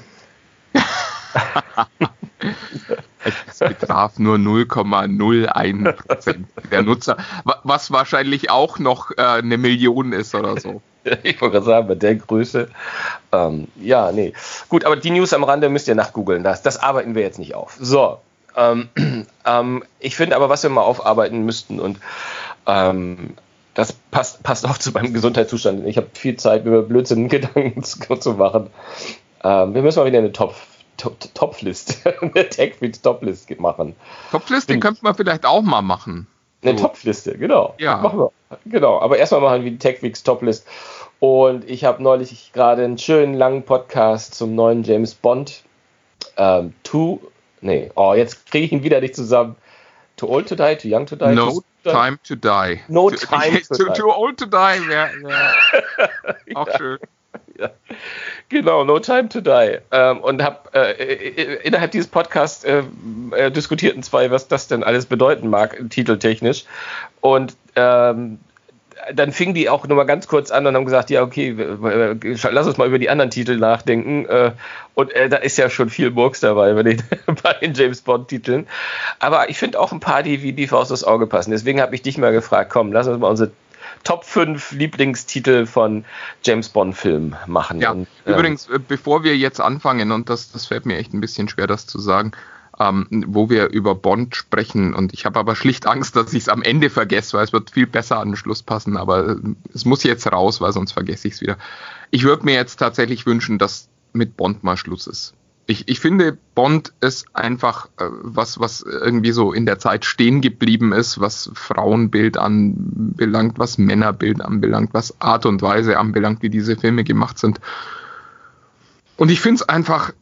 Das betraf nur 0,01 Prozent der Nutzer, was wahrscheinlich auch noch äh, eine Million ist oder so. Ich wollte gerade sagen, bei der Größe. Ähm, ja, nee. Gut, aber die News am Rande müsst ihr nachgoogeln. Das, das arbeiten wir jetzt nicht auf. So. Ähm, ähm, ich finde aber, was wir mal aufarbeiten müssten und ähm, das passt, passt auch zu meinem Gesundheitszustand. Ich habe viel Zeit, über Blödsinn Gedanken zu, zu machen. Ähm, wir müssen mal wieder eine Top, Top, Top-List, eine TechFreaks Top-List machen. Top-Liste könnte man vielleicht auch mal machen. Eine so. Top-Liste, genau. Ja. Machen wir. Genau, aber erstmal machen wir die TechWeeks Top-List. Und ich habe neulich gerade einen schönen langen Podcast zum neuen James Bond. Ähm, too, nee, oh, jetzt kriege ich ihn wieder nicht zusammen. Too old to die, too young to die. No time to die. No time to, to, die. Too old to die wäre wär auch ja. schön. Ja. Genau, No Time to Die. Ähm, und habe äh, innerhalb dieses Podcasts äh, äh, diskutierten zwei, was das denn alles bedeuten mag, titeltechnisch. Und ähm, dann fing die auch nur mal ganz kurz an und haben gesagt, ja, okay, lass uns mal über die anderen Titel nachdenken. Äh, und äh, da ist ja schon viel Murks dabei bei den, bei den James Bond-Titeln. Aber ich finde auch ein paar, die wie die Faust aufs Auge passen. Deswegen habe ich dich mal gefragt, komm, lass uns mal unsere Top 5 Lieblingstitel von James Bond-Filmen machen. Ja, und, ähm, übrigens, äh, bevor wir jetzt anfangen, und das, das fällt mir echt ein bisschen schwer, das zu sagen, ähm, wo wir über Bond sprechen. Und ich habe aber schlicht Angst, dass ich es am Ende vergesse, weil es wird viel besser an den Schluss passen. Aber äh, es muss jetzt raus, weil sonst vergesse ich es wieder. Ich würde mir jetzt tatsächlich wünschen, dass mit Bond mal Schluss ist. Ich, ich finde, Bond ist einfach äh, was, was irgendwie so in der Zeit stehen geblieben ist, was Frauenbild anbelangt, was Männerbild anbelangt, was Art und Weise anbelangt, wie diese Filme gemacht sind. Und ich finde es einfach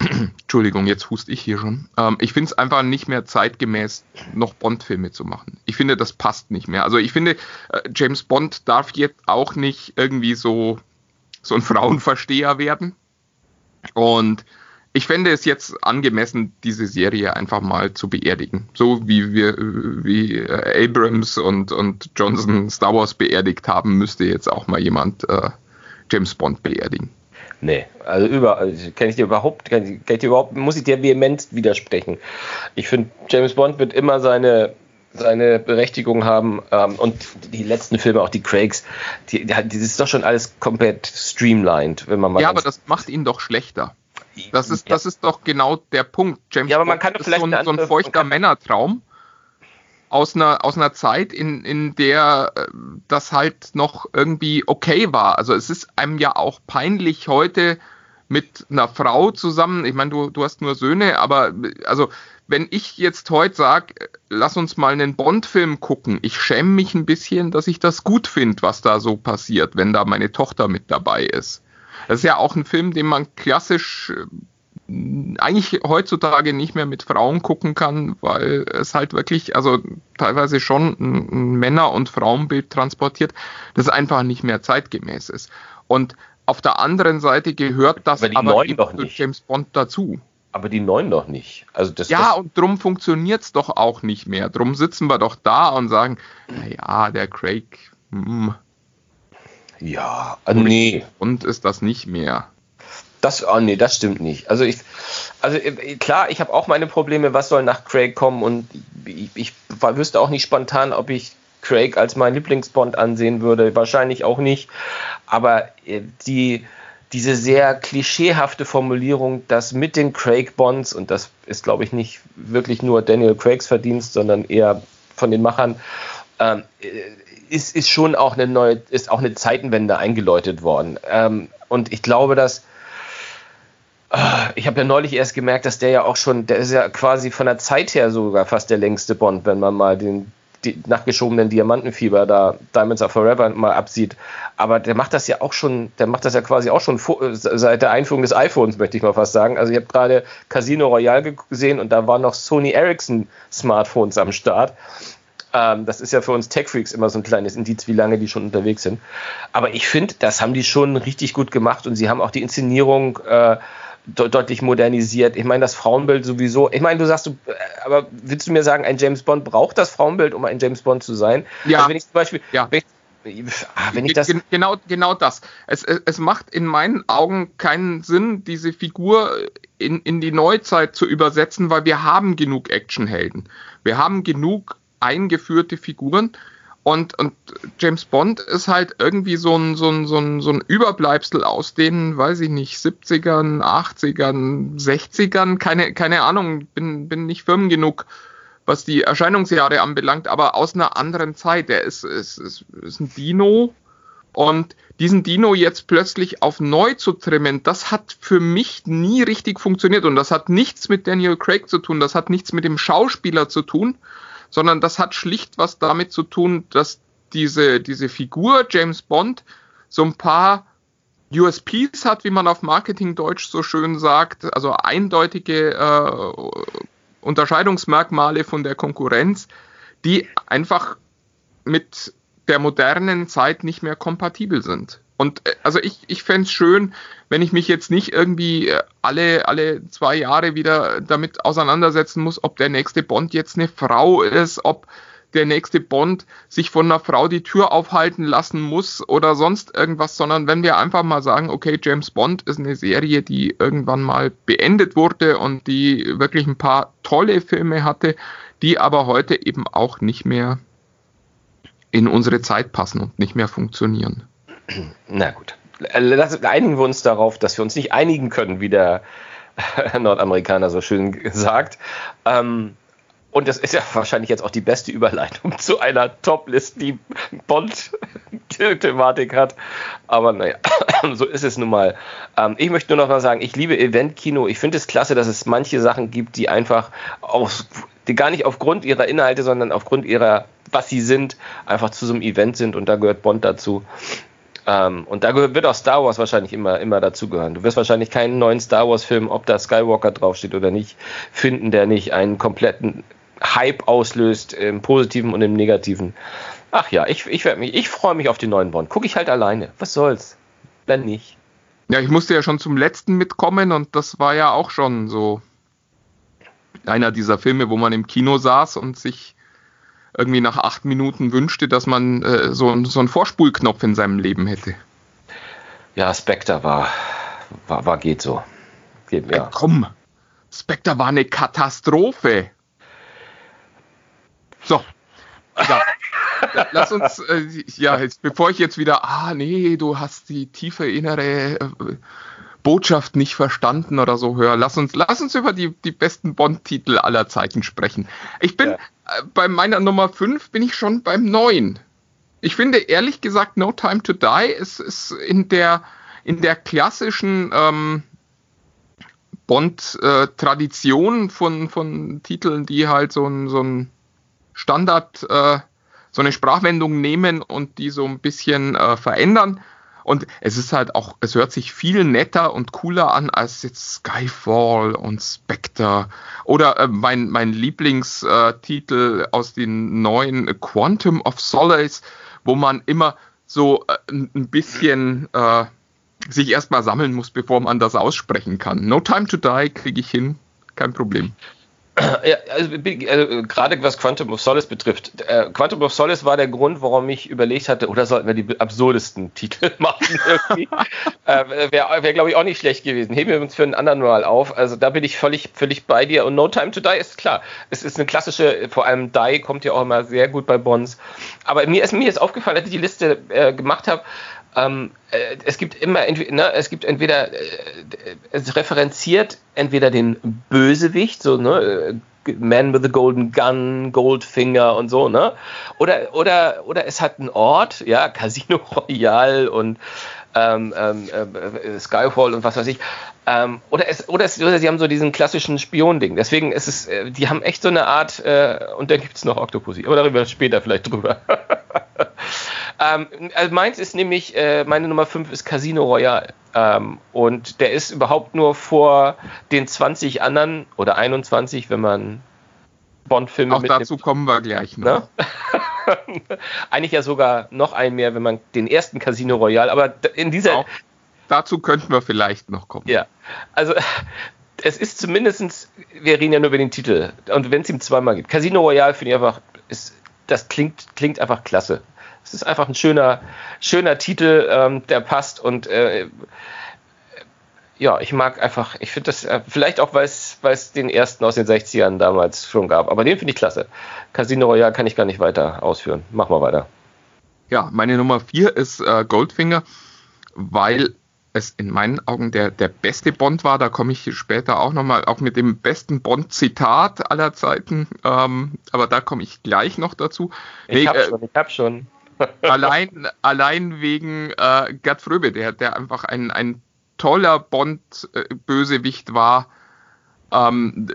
Entschuldigung, jetzt hust ich hier schon. Ähm, ich finde es einfach nicht mehr zeitgemäß, noch Bond-Filme zu machen. Ich finde, das passt nicht mehr. Also ich finde, äh, James Bond darf jetzt auch nicht irgendwie so, so ein Frauenversteher werden. Und ich fände es jetzt angemessen, diese Serie einfach mal zu beerdigen. So wie wir, wie äh, Abrams und, und Johnson Star Wars beerdigt haben, müsste jetzt auch mal jemand äh, James Bond beerdigen. Nee, also über, also kann ich dir überhaupt, kann ich, kann ich dir überhaupt, muss ich dir vehement widersprechen. Ich finde, James Bond wird immer seine, seine Berechtigung haben ähm, und die letzten Filme, auch die Craigs, die, die, das ist doch schon alles komplett streamlined, wenn man mal. Ja, aber das macht ihn doch schlechter. Das ist, ja. das ist doch genau der Punkt. James ja, aber man kann Bond ist so ein, so ein feuchter Männertraum aus einer, aus einer Zeit, in, in der äh, das halt noch irgendwie okay war. Also es ist einem ja auch peinlich heute mit einer Frau zusammen. Ich meine, du, du hast nur Söhne, aber also wenn ich jetzt heute sage, lass uns mal einen Bond-Film gucken, ich schäme mich ein bisschen, dass ich das gut finde, was da so passiert, wenn da meine Tochter mit dabei ist. Das ist ja auch ein Film, den man klassisch äh, eigentlich heutzutage nicht mehr mit Frauen gucken kann, weil es halt wirklich, also teilweise schon ein Männer- und Frauenbild transportiert, das einfach nicht mehr zeitgemäß ist. Und auf der anderen Seite gehört das aber, aber doch nicht. James Bond dazu. Aber die neuen doch nicht. Also das, ja, das und drum funktioniert es doch auch nicht mehr. Drum sitzen wir doch da und sagen, naja, der Craig, hm. Ja, also nee. Und ist das nicht mehr. Das, oh nee, das stimmt nicht. Also ich, also äh, klar, ich habe auch meine Probleme, was soll nach Craig kommen und ich, ich wüsste auch nicht spontan, ob ich Craig als mein Lieblingsbond ansehen würde. Wahrscheinlich auch nicht. Aber äh, die, diese sehr klischeehafte Formulierung, dass mit den Craig Bonds, und das ist, glaube ich, nicht wirklich nur Daniel Craigs Verdienst, sondern eher von den Machern, ähm, äh, ist, ist schon auch eine neue, ist auch eine Zeitenwende eingeläutet worden. Ähm, und ich glaube, dass ich habe ja neulich erst gemerkt, dass der ja auch schon, der ist ja quasi von der Zeit her sogar fast der längste Bond, wenn man mal den die nachgeschobenen Diamantenfieber da Diamonds Are Forever mal absieht. Aber der macht das ja auch schon, der macht das ja quasi auch schon vor, seit der Einführung des iPhones, möchte ich mal fast sagen. Also ich habe gerade Casino Royale gesehen und da waren noch Sony Ericsson Smartphones am Start. Ähm, das ist ja für uns Tech-Freaks immer so ein kleines Indiz, wie lange die schon unterwegs sind. Aber ich finde, das haben die schon richtig gut gemacht und sie haben auch die Inszenierung äh, de deutlich modernisiert. Ich meine, das Frauenbild sowieso. Ich meine, du sagst, du, äh, aber willst du mir sagen, ein James Bond braucht das Frauenbild, um ein James Bond zu sein? Ja. Also wenn ich zum Beispiel, ja. wenn ich, ah, wenn ich das. Genau, genau das. Es, es, es macht in meinen Augen keinen Sinn, diese Figur in, in die Neuzeit zu übersetzen, weil wir haben genug Actionhelden. Wir haben genug eingeführte Figuren. Und, und James Bond ist halt irgendwie so ein, so, ein, so, ein, so ein Überbleibsel aus den, weiß ich nicht, 70ern, 80ern, 60ern, keine, keine Ahnung, bin, bin nicht firm genug, was die Erscheinungsjahre anbelangt, aber aus einer anderen Zeit. Er ist, ist, ist, ist ein Dino. Und diesen Dino jetzt plötzlich auf neu zu trimmen, das hat für mich nie richtig funktioniert. Und das hat nichts mit Daniel Craig zu tun, das hat nichts mit dem Schauspieler zu tun, sondern das hat schlicht was damit zu tun, dass diese, diese Figur James Bond so ein paar USPs hat, wie man auf Marketing-Deutsch so schön sagt, also eindeutige äh, Unterscheidungsmerkmale von der Konkurrenz, die einfach mit der modernen Zeit nicht mehr kompatibel sind. Und äh, also ich, ich fände es schön, wenn ich mich jetzt nicht irgendwie äh, alle, alle zwei Jahre wieder damit auseinandersetzen muss, ob der nächste Bond jetzt eine Frau ist, ob der nächste Bond sich von einer Frau die Tür aufhalten lassen muss oder sonst irgendwas, sondern wenn wir einfach mal sagen, okay, James Bond ist eine Serie, die irgendwann mal beendet wurde und die wirklich ein paar tolle Filme hatte, die aber heute eben auch nicht mehr in unsere Zeit passen und nicht mehr funktionieren. Na gut. Einigen wir uns darauf, dass wir uns nicht einigen können, wie der Nordamerikaner so schön sagt. Ähm, und das ist ja wahrscheinlich jetzt auch die beste Überleitung zu einer Top-List, die Bond-Thematik hat. Aber naja, so ist es nun mal. Ähm, ich möchte nur noch mal sagen, ich liebe Eventkino. Ich finde es klasse, dass es manche Sachen gibt, die einfach auf, die gar nicht aufgrund ihrer Inhalte, sondern aufgrund ihrer, was sie sind, einfach zu so einem Event sind. Und da gehört Bond dazu. Ähm, und da wird auch Star Wars wahrscheinlich immer, immer dazugehören. Du wirst wahrscheinlich keinen neuen Star Wars-Film, ob da Skywalker draufsteht oder nicht, finden, der nicht einen kompletten Hype auslöst, im Positiven und im Negativen. Ach ja, ich, ich, ich freue mich auf den neuen Bond. Gucke ich halt alleine. Was soll's? Dann nicht. Ja, ich musste ja schon zum letzten mitkommen und das war ja auch schon so einer dieser Filme, wo man im Kino saß und sich irgendwie nach acht Minuten wünschte, dass man äh, so, so einen Vorspulknopf in seinem Leben hätte. Ja, Spectre war, war, war geht so. Geht, ja. Hey, komm, Spectre war eine Katastrophe. So. Ja. Lass uns, äh, ja, jetzt, bevor ich jetzt wieder, ah, nee, du hast die tiefe innere äh, Botschaft nicht verstanden oder so höre. Lass uns, lass uns über die, die besten Bond-Titel aller Zeiten sprechen. Ich bin ja. äh, bei meiner Nummer 5 bin ich schon beim 9. Ich finde ehrlich gesagt, No Time to Die ist, ist in der in der klassischen ähm, Bond-Tradition äh, von, von Titeln, die halt so ein, so ein Standard, äh, so eine Sprachwendung nehmen und die so ein bisschen äh, verändern und es ist halt auch, es hört sich viel netter und cooler an als jetzt Skyfall und Spectre. Oder äh, mein, mein Lieblingstitel aus den neuen Quantum of Solace, wo man immer so äh, ein bisschen äh, sich erstmal sammeln muss, bevor man das aussprechen kann. No Time to Die kriege ich hin, kein Problem. Ja, also, also, gerade was Quantum of Solace betrifft. Äh, Quantum of Solace war der Grund, warum ich überlegt hatte, oder sollten wir die absurdesten Titel machen irgendwie. äh, Wäre, wär, glaube ich, auch nicht schlecht gewesen. Heben wir uns für einen anderen Mal auf. Also da bin ich völlig, völlig bei dir. Und No Time to Die ist klar. Es ist eine klassische, vor allem Die kommt ja auch immer sehr gut bei Bonds. Aber mir ist mir jetzt aufgefallen, als ich die Liste äh, gemacht habe, ähm, äh, es gibt immer, ne, es gibt entweder, äh, es referenziert entweder den Bösewicht, so, ne, äh, Man with a Golden Gun, Goldfinger und so, ne? Oder, oder, oder es hat einen Ort, ja, Casino Royale und ähm, ähm, äh, Skyfall und was weiß ich. Ähm, oder, es, oder, es, oder sie haben so diesen klassischen Spion-Ding. Deswegen ist es, äh, die haben echt so eine Art, äh, und dann gibt es noch Octopussy, aber darüber später vielleicht drüber. ähm, also meins ist nämlich, äh, meine Nummer 5 ist Casino Royale. Ähm, und der ist überhaupt nur vor den 20 anderen oder 21, wenn man Bond-Filme Auch dazu kommen wir gleich noch. Ne? Eigentlich ja sogar noch ein mehr, wenn man den ersten Casino Royale, aber in dieser. Auch dazu könnten wir vielleicht noch kommen. Ja, also es ist zumindestens, wir reden ja nur über den Titel. Und wenn es ihm zweimal gibt. Casino Royale finde ich einfach, ist, das klingt, klingt einfach klasse. Es ist einfach ein schöner, schöner Titel, ähm, der passt und äh, ja, ich mag einfach, ich finde das, äh, vielleicht auch, weil es den ersten aus den 60ern damals schon gab, aber den finde ich klasse. Casino Royale kann ich gar nicht weiter ausführen. Mach mal weiter. Ja, meine Nummer 4 ist äh, Goldfinger, weil es in meinen Augen der, der beste Bond war. Da komme ich später auch nochmal, auch mit dem besten Bond-Zitat aller Zeiten. Ähm, aber da komme ich gleich noch dazu. Ich nee, habe äh, schon, ich hab schon. Allein, allein wegen äh, Gerd Fröbe, der, der einfach ein, ein toller Bond-Bösewicht war, ähm,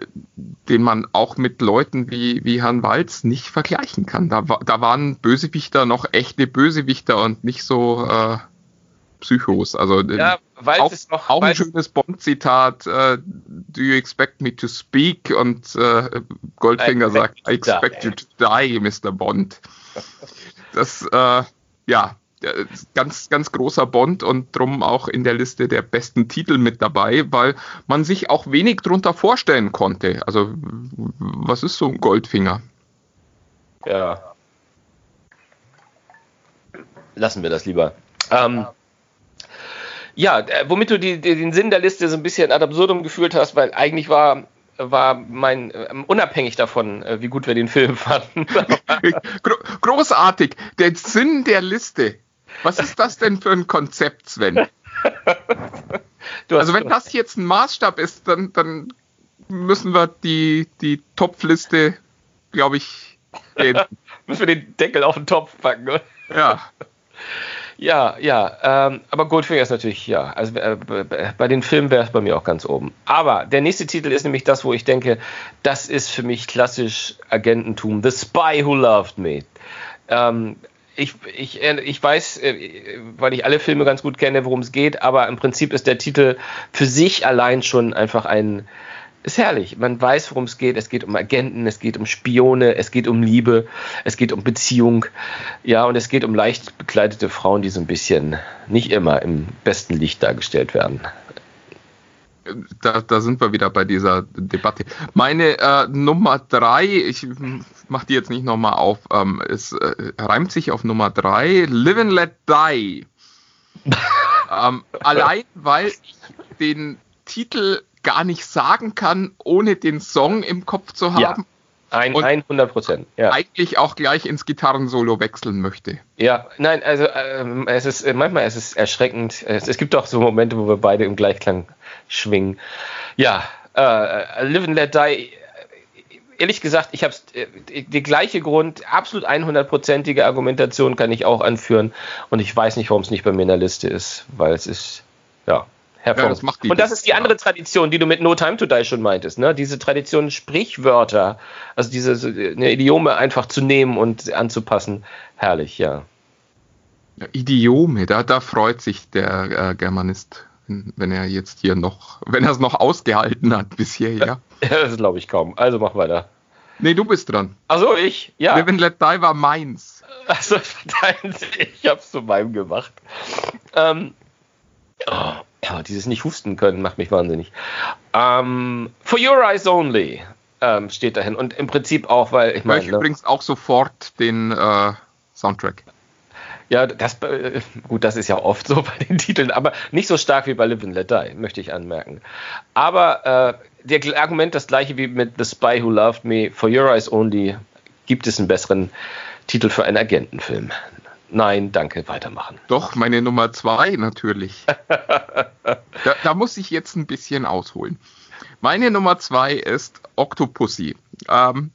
den man auch mit Leuten wie, wie Herrn Walz nicht vergleichen kann. Da, da waren Bösewichter noch echte Bösewichter und nicht so äh, Psychos. Also ja, Walz auch, ist noch, auch ein schönes Bond-Zitat. Uh, do you expect me to speak? Und uh, Goldfinger sagt, I expect you to die, Mr. Bond. Das, uh, ja, ganz, ganz großer Bond und drum auch in der Liste der besten Titel mit dabei, weil man sich auch wenig drunter vorstellen konnte. Also, was ist so ein Goldfinger? Ja. Lassen wir das lieber. Ähm, ja, äh, womit du die, die, den Sinn der Liste so ein bisschen ad absurdum gefühlt hast, weil eigentlich war war mein äh, unabhängig davon, äh, wie gut wir den Film fanden. Großartig. Der Sinn der Liste. Was ist das denn für ein Konzept, Sven? also wenn das jetzt ein Maßstab ist, dann, dann müssen wir die, die Topfliste, glaube ich, müssen wir den Deckel auf den Topf packen, oder? Ja. Ja, ja, ähm, aber Goldfinger ist natürlich, ja, also äh, bei den Filmen wäre es bei mir auch ganz oben. Aber der nächste Titel ist nämlich das, wo ich denke, das ist für mich klassisch Agententum, The Spy Who Loved Me. Ähm, ich, ich, äh, ich weiß, äh, weil ich alle Filme ganz gut kenne, worum es geht, aber im Prinzip ist der Titel für sich allein schon einfach ein, ist herrlich. Man weiß, worum es geht. Es geht um Agenten, es geht um Spione, es geht um Liebe, es geht um Beziehung. Ja, und es geht um leicht bekleidete Frauen, die so ein bisschen nicht immer im besten Licht dargestellt werden. Da, da sind wir wieder bei dieser Debatte. Meine äh, Nummer drei, ich mache die jetzt nicht nochmal auf, ähm, es äh, reimt sich auf Nummer drei, Live and Let Die. ähm, allein, weil ich den Titel gar nicht sagen kann, ohne den Song im Kopf zu haben. Ja. Ein, 100 Prozent. Ja. Eigentlich auch gleich ins Gitarrensolo wechseln möchte. Ja, nein, also ähm, es ist äh, manchmal es ist erschreckend. Es, es, gibt auch so Momente, wo wir beide im Gleichklang schwingen. Ja, äh, Live and Let Die. Ehrlich gesagt, ich habe äh, die gleiche Grund, absolut 100%ige Argumentation kann ich auch anführen und ich weiß nicht, warum es nicht bei mir in der Liste ist, weil es ist ja Hervorragend. Ja, das und das ist die andere Tradition, die du mit No Time to Die schon meintest, ne? Diese Tradition Sprichwörter, also diese eine Idiome einfach zu nehmen und anzupassen. Herrlich, ja. ja Idiome, da, da freut sich der äh, Germanist, wenn er jetzt hier noch, wenn er es noch ausgehalten hat bis hierher. Ja, das glaube ich kaum. Also mach weiter. Nee, du bist dran. Achso, ich, ja. Live and Let Die war meins. Achso, deins. Ich hab's zu meinem gemacht. Ähm, oh, ja, dieses nicht husten können macht mich wahnsinnig. Ähm, for Your Eyes Only ähm, steht dahin. Und im Prinzip auch, weil ich meine. Ich ne, übrigens auch sofort den äh, Soundtrack. Ja, das, äh, gut, das ist ja oft so bei den Titeln, aber nicht so stark wie bei Live and Let Die, möchte ich anmerken. Aber äh, der Argument das gleiche wie mit The Spy Who Loved Me, For Your Eyes Only, gibt es einen besseren Titel für einen Agentenfilm. Nein, danke, weitermachen. Doch, meine Nummer zwei natürlich. da, da, muss ich jetzt ein bisschen ausholen. Meine Nummer zwei ist Octopussy. Ähm,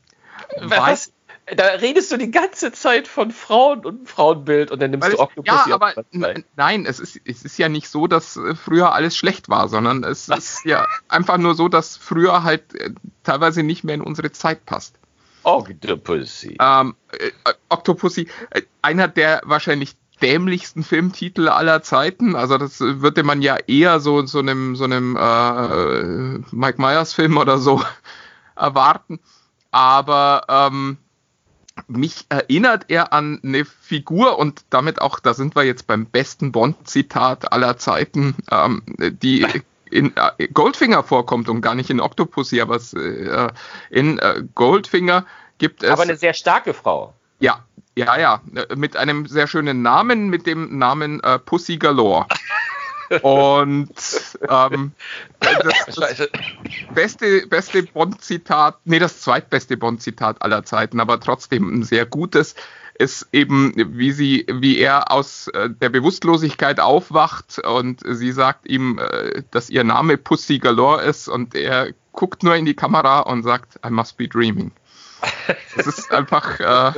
Was? Da redest du die ganze Zeit von Frauen und Frauenbild und dann nimmst du Octopussy. Ja, aber nein, es ist, es ist ja nicht so, dass äh, früher alles schlecht war, sondern es Was? ist ja einfach nur so, dass früher halt äh, teilweise nicht mehr in unsere Zeit passt. Octopussy. Ähm, äh, Octopussy, äh, einer der wahrscheinlich dämlichsten Filmtitel aller Zeiten. Also das würde man ja eher so so einem so einem äh, Mike Myers Film oder so erwarten. Aber ähm, mich erinnert er an eine Figur und damit auch, da sind wir jetzt beim besten Bond-Zitat aller Zeiten, ähm, die in äh, Goldfinger vorkommt und gar nicht in Octopussy, aber äh, in äh, Goldfinger gibt es. Aber eine sehr starke Frau. Ja, Ja, ja, mit einem sehr schönen Namen, mit dem Namen äh, Pussy Galore. Und ähm, das, das beste, beste Bond-Zitat, nee, das zweitbeste Bond-Zitat aller Zeiten, aber trotzdem ein sehr gutes, ist eben, wie sie, wie er aus äh, der Bewusstlosigkeit aufwacht und sie sagt ihm, äh, dass ihr Name Pussy Galore ist und er guckt nur in die Kamera und sagt, I must be dreaming. Das ist einfach äh,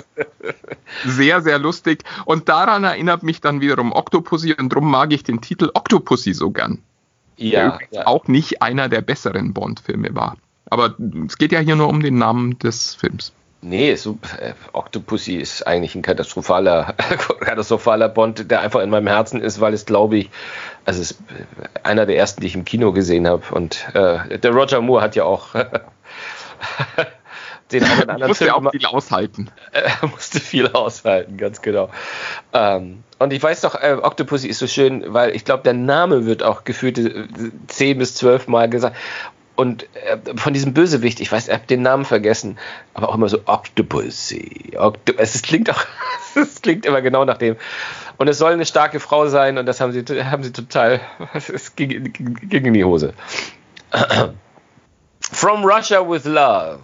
sehr, sehr lustig. Und daran erinnert mich dann wiederum Octopussy und darum mag ich den Titel Octopussy so gern. Ja, der ja. auch nicht einer der besseren Bond-Filme war. Aber es geht ja hier nur um den Namen des Films. Nee, so, äh, Octopussy ist eigentlich ein katastrophaler, katastrophaler Bond, der einfach in meinem Herzen ist, weil es, glaube ich, also es ist einer der ersten, die ich im Kino gesehen habe. Und äh, der Roger Moore hat ja auch den auch in anderen musste Filmen. auch viel aushalten. Er musste viel aushalten, ganz genau. Ähm, und ich weiß doch, äh, Octopussy ist so schön, weil ich glaube, der Name wird auch gefühlt zehn bis zwölf Mal gesagt. Und äh, von diesem Bösewicht, ich weiß, ich habe den Namen vergessen, aber auch immer so Octopussy. Octo es klingt auch, es klingt immer genau nach dem. Und es soll eine starke Frau sein und das haben sie, haben sie total, es ging, ging in die Hose. From Russia with Love.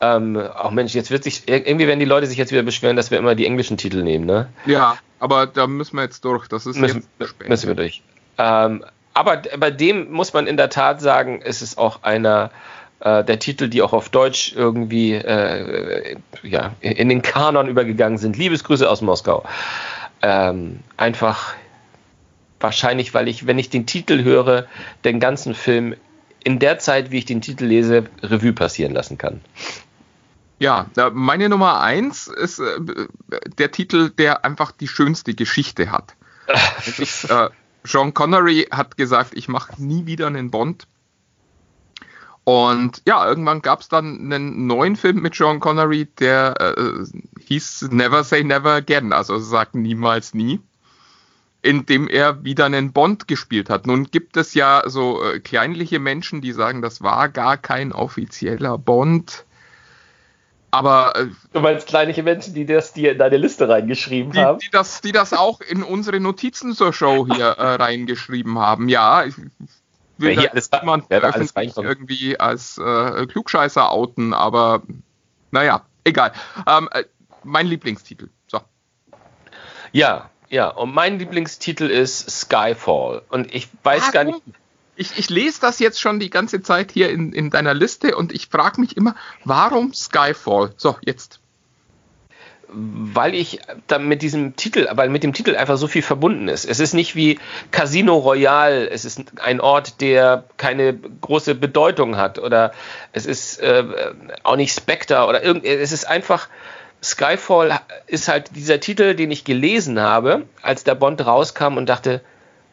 Ähm, auch Mensch, jetzt wird sich, irgendwie werden die Leute sich jetzt wieder beschweren, dass wir immer die englischen Titel nehmen, ne? Ja, aber da müssen wir jetzt durch. Das ist müssen, jetzt müssen wir durch. Ähm, aber bei dem muss man in der Tat sagen, ist es auch einer äh, der Titel, die auch auf Deutsch irgendwie äh, ja, in den Kanon übergegangen sind. Liebesgrüße aus Moskau. Ähm, einfach wahrscheinlich, weil ich, wenn ich den Titel höre, den ganzen Film in der Zeit, wie ich den Titel lese, Revue passieren lassen kann. Ja, meine Nummer eins ist äh, der Titel, der einfach die schönste Geschichte hat. ist, äh, Sean Connery hat gesagt, ich mache nie wieder einen Bond. Und ja, irgendwann gab es dann einen neuen Film mit Sean Connery, der äh, hieß Never Say Never Again, also sagt niemals nie, in dem er wieder einen Bond gespielt hat. Nun gibt es ja so äh, kleinliche Menschen, die sagen, das war gar kein offizieller Bond. Aber äh, du meinst kleinliche Menschen, die das dir in deine Liste reingeschrieben die, haben? Die das, die das auch in unsere Notizen zur Show hier äh, reingeschrieben haben. Ja, ich will ja, alles, niemand alles irgendwie als äh, Klugscheißer outen, aber naja, egal. Ähm, äh, mein Lieblingstitel. So. Ja, ja, und mein Lieblingstitel ist Skyfall. Und ich weiß ah, gar nicht ich, ich lese das jetzt schon die ganze Zeit hier in, in deiner Liste und ich frage mich immer, warum Skyfall? So, jetzt. Weil ich dann mit diesem Titel, weil mit dem Titel einfach so viel verbunden ist. Es ist nicht wie Casino Royale, es ist ein Ort, der keine große Bedeutung hat oder es ist äh, auch nicht Spectre oder irgend, es ist einfach Skyfall ist halt dieser Titel, den ich gelesen habe, als der Bond rauskam und dachte,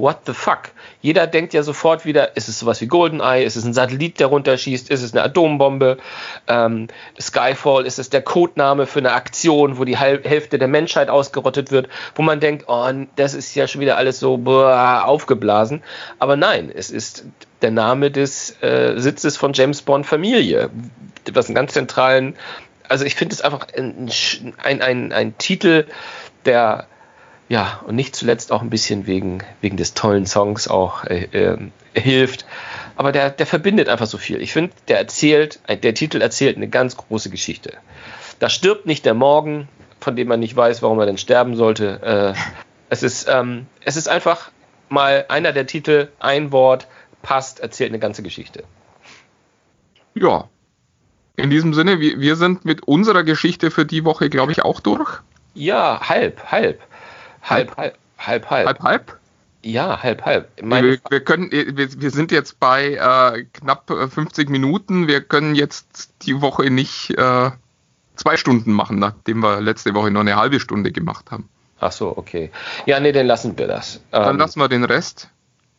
what the fuck? Jeder denkt ja sofort wieder, ist es sowas wie GoldenEye, ist es ein Satellit, der runterschießt, ist es eine Atombombe, ähm, Skyfall, ist es der Codename für eine Aktion, wo die Hälfte der Menschheit ausgerottet wird, wo man denkt, oh, das ist ja schon wieder alles so boah, aufgeblasen. Aber nein, es ist der Name des äh, Sitzes von James Bond Familie, was einen ganz zentralen, also ich finde es einfach ein, ein, ein, ein Titel, der ja, und nicht zuletzt auch ein bisschen wegen, wegen des tollen Songs auch äh, äh, hilft. Aber der, der verbindet einfach so viel. Ich finde, der erzählt, der Titel erzählt eine ganz große Geschichte. Da stirbt nicht der Morgen, von dem man nicht weiß, warum er denn sterben sollte. Äh, es, ist, ähm, es ist einfach mal einer der Titel, ein Wort, passt, erzählt eine ganze Geschichte. Ja. In diesem Sinne, wir, wir sind mit unserer Geschichte für die Woche, glaube ich, auch durch. Ja, halb, halb. Halb, halb, halb, halb. Halb, halb? Ja, halb, halb. Wir, wir, können, wir, wir sind jetzt bei äh, knapp 50 äh, Minuten. Wir können jetzt die Woche nicht äh, zwei Stunden machen, nachdem wir letzte Woche nur eine halbe Stunde gemacht haben. Ach so, okay. Ja, nee, dann lassen wir das. Dann ähm, lassen wir den Rest.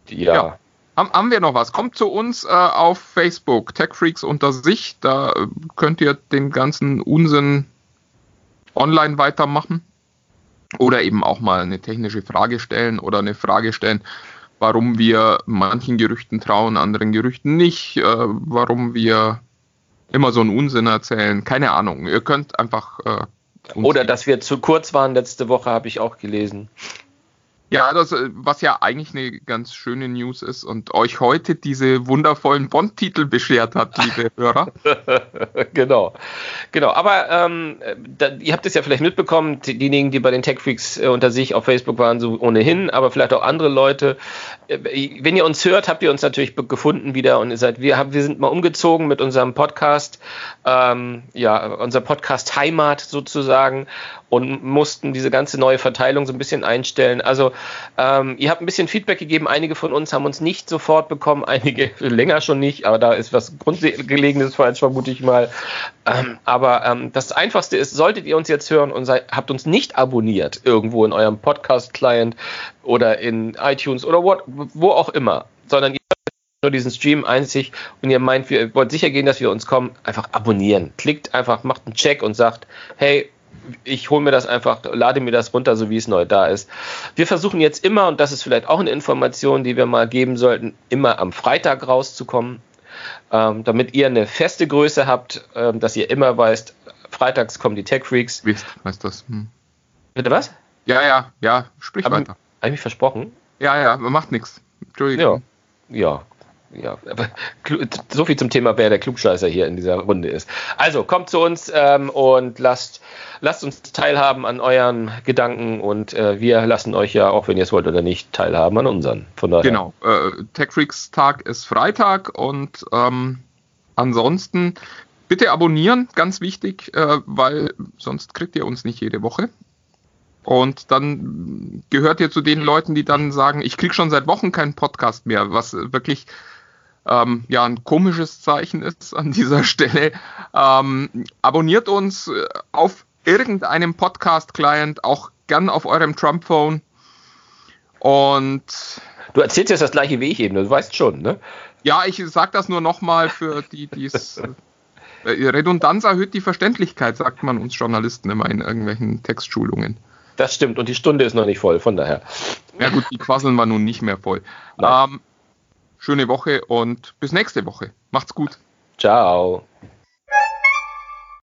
Ja. ja. Haben, haben wir noch was? Kommt zu uns äh, auf Facebook, TechFreaks unter sich. Da äh, könnt ihr den ganzen Unsinn online weitermachen. Oder eben auch mal eine technische Frage stellen oder eine Frage stellen, warum wir manchen Gerüchten trauen, anderen Gerüchten nicht, äh, warum wir immer so einen Unsinn erzählen. Keine Ahnung. Ihr könnt einfach äh, Oder dass wir zu kurz waren letzte Woche, habe ich auch gelesen. Ja, das, äh, was ja eigentlich eine ganz schöne News ist und euch heute diese wundervollen Bond-Titel beschert hat, liebe Hörer. genau, genau. Aber ähm, da, ihr habt es ja vielleicht mitbekommen, diejenigen, die bei den Tech Freaks äh, unter sich auf Facebook waren, so ohnehin, aber vielleicht auch andere Leute. Äh, wenn ihr uns hört, habt ihr uns natürlich gefunden wieder und ihr seid, wir, haben, wir sind mal umgezogen mit unserem Podcast, ähm, ja, unser Podcast Heimat sozusagen und mussten diese ganze neue Verteilung so ein bisschen einstellen. Also ähm, ihr habt ein bisschen Feedback gegeben. Einige von uns haben uns nicht sofort bekommen, einige länger schon nicht, aber da ist was Grundgelegenes falsch, vermute ich mal. Ähm, aber ähm, das Einfachste ist, solltet ihr uns jetzt hören und seid, habt uns nicht abonniert irgendwo in eurem Podcast-Client oder in iTunes oder what, wo auch immer, sondern ihr nur diesen Stream einzig und ihr meint, wir wollt sicher gehen, dass wir uns kommen, einfach abonnieren. Klickt einfach, macht einen Check und sagt, hey, ich hole mir das einfach, lade mir das runter, so wie es neu da ist. Wir versuchen jetzt immer, und das ist vielleicht auch eine Information, die wir mal geben sollten, immer am Freitag rauszukommen, ähm, damit ihr eine feste Größe habt, ähm, dass ihr immer weißt, freitags kommen die Tech Freaks. Wisst, weißt das? Hm. Bitte was? Ja, ja, ja, sprich Aber, weiter. Habe ich mich versprochen? Ja, ja, macht nichts. Entschuldigung. Ja, ja, ja, so viel zum Thema, wer der Klugscheißer hier in dieser Runde ist. Also kommt zu uns ähm, und lasst, lasst uns teilhaben an euren Gedanken und äh, wir lassen euch ja, auch wenn ihr es wollt oder nicht, teilhaben an unseren. Von daher. Genau. Äh, TechFreaks Tag ist Freitag und ähm, ansonsten bitte abonnieren, ganz wichtig, äh, weil sonst kriegt ihr uns nicht jede Woche. Und dann gehört ihr zu den Leuten, die dann sagen, ich krieg schon seit Wochen keinen Podcast mehr, was wirklich ähm, ja ein komisches Zeichen ist an dieser Stelle. Ähm, abonniert uns äh, auf irgendeinem Podcast-Client, auch gern auf eurem Trump-Phone. Und du erzählst jetzt das gleiche wie ich eben, du weißt schon, ne? Ja, ich sag das nur nochmal für die, die es. Äh, Redundanz erhöht die Verständlichkeit, sagt man uns Journalisten immer in irgendwelchen Textschulungen. Das stimmt, und die Stunde ist noch nicht voll, von daher. Ja gut, die quasseln wir nun nicht mehr voll. Ähm, schöne Woche und bis nächste Woche. Macht's gut. Ciao.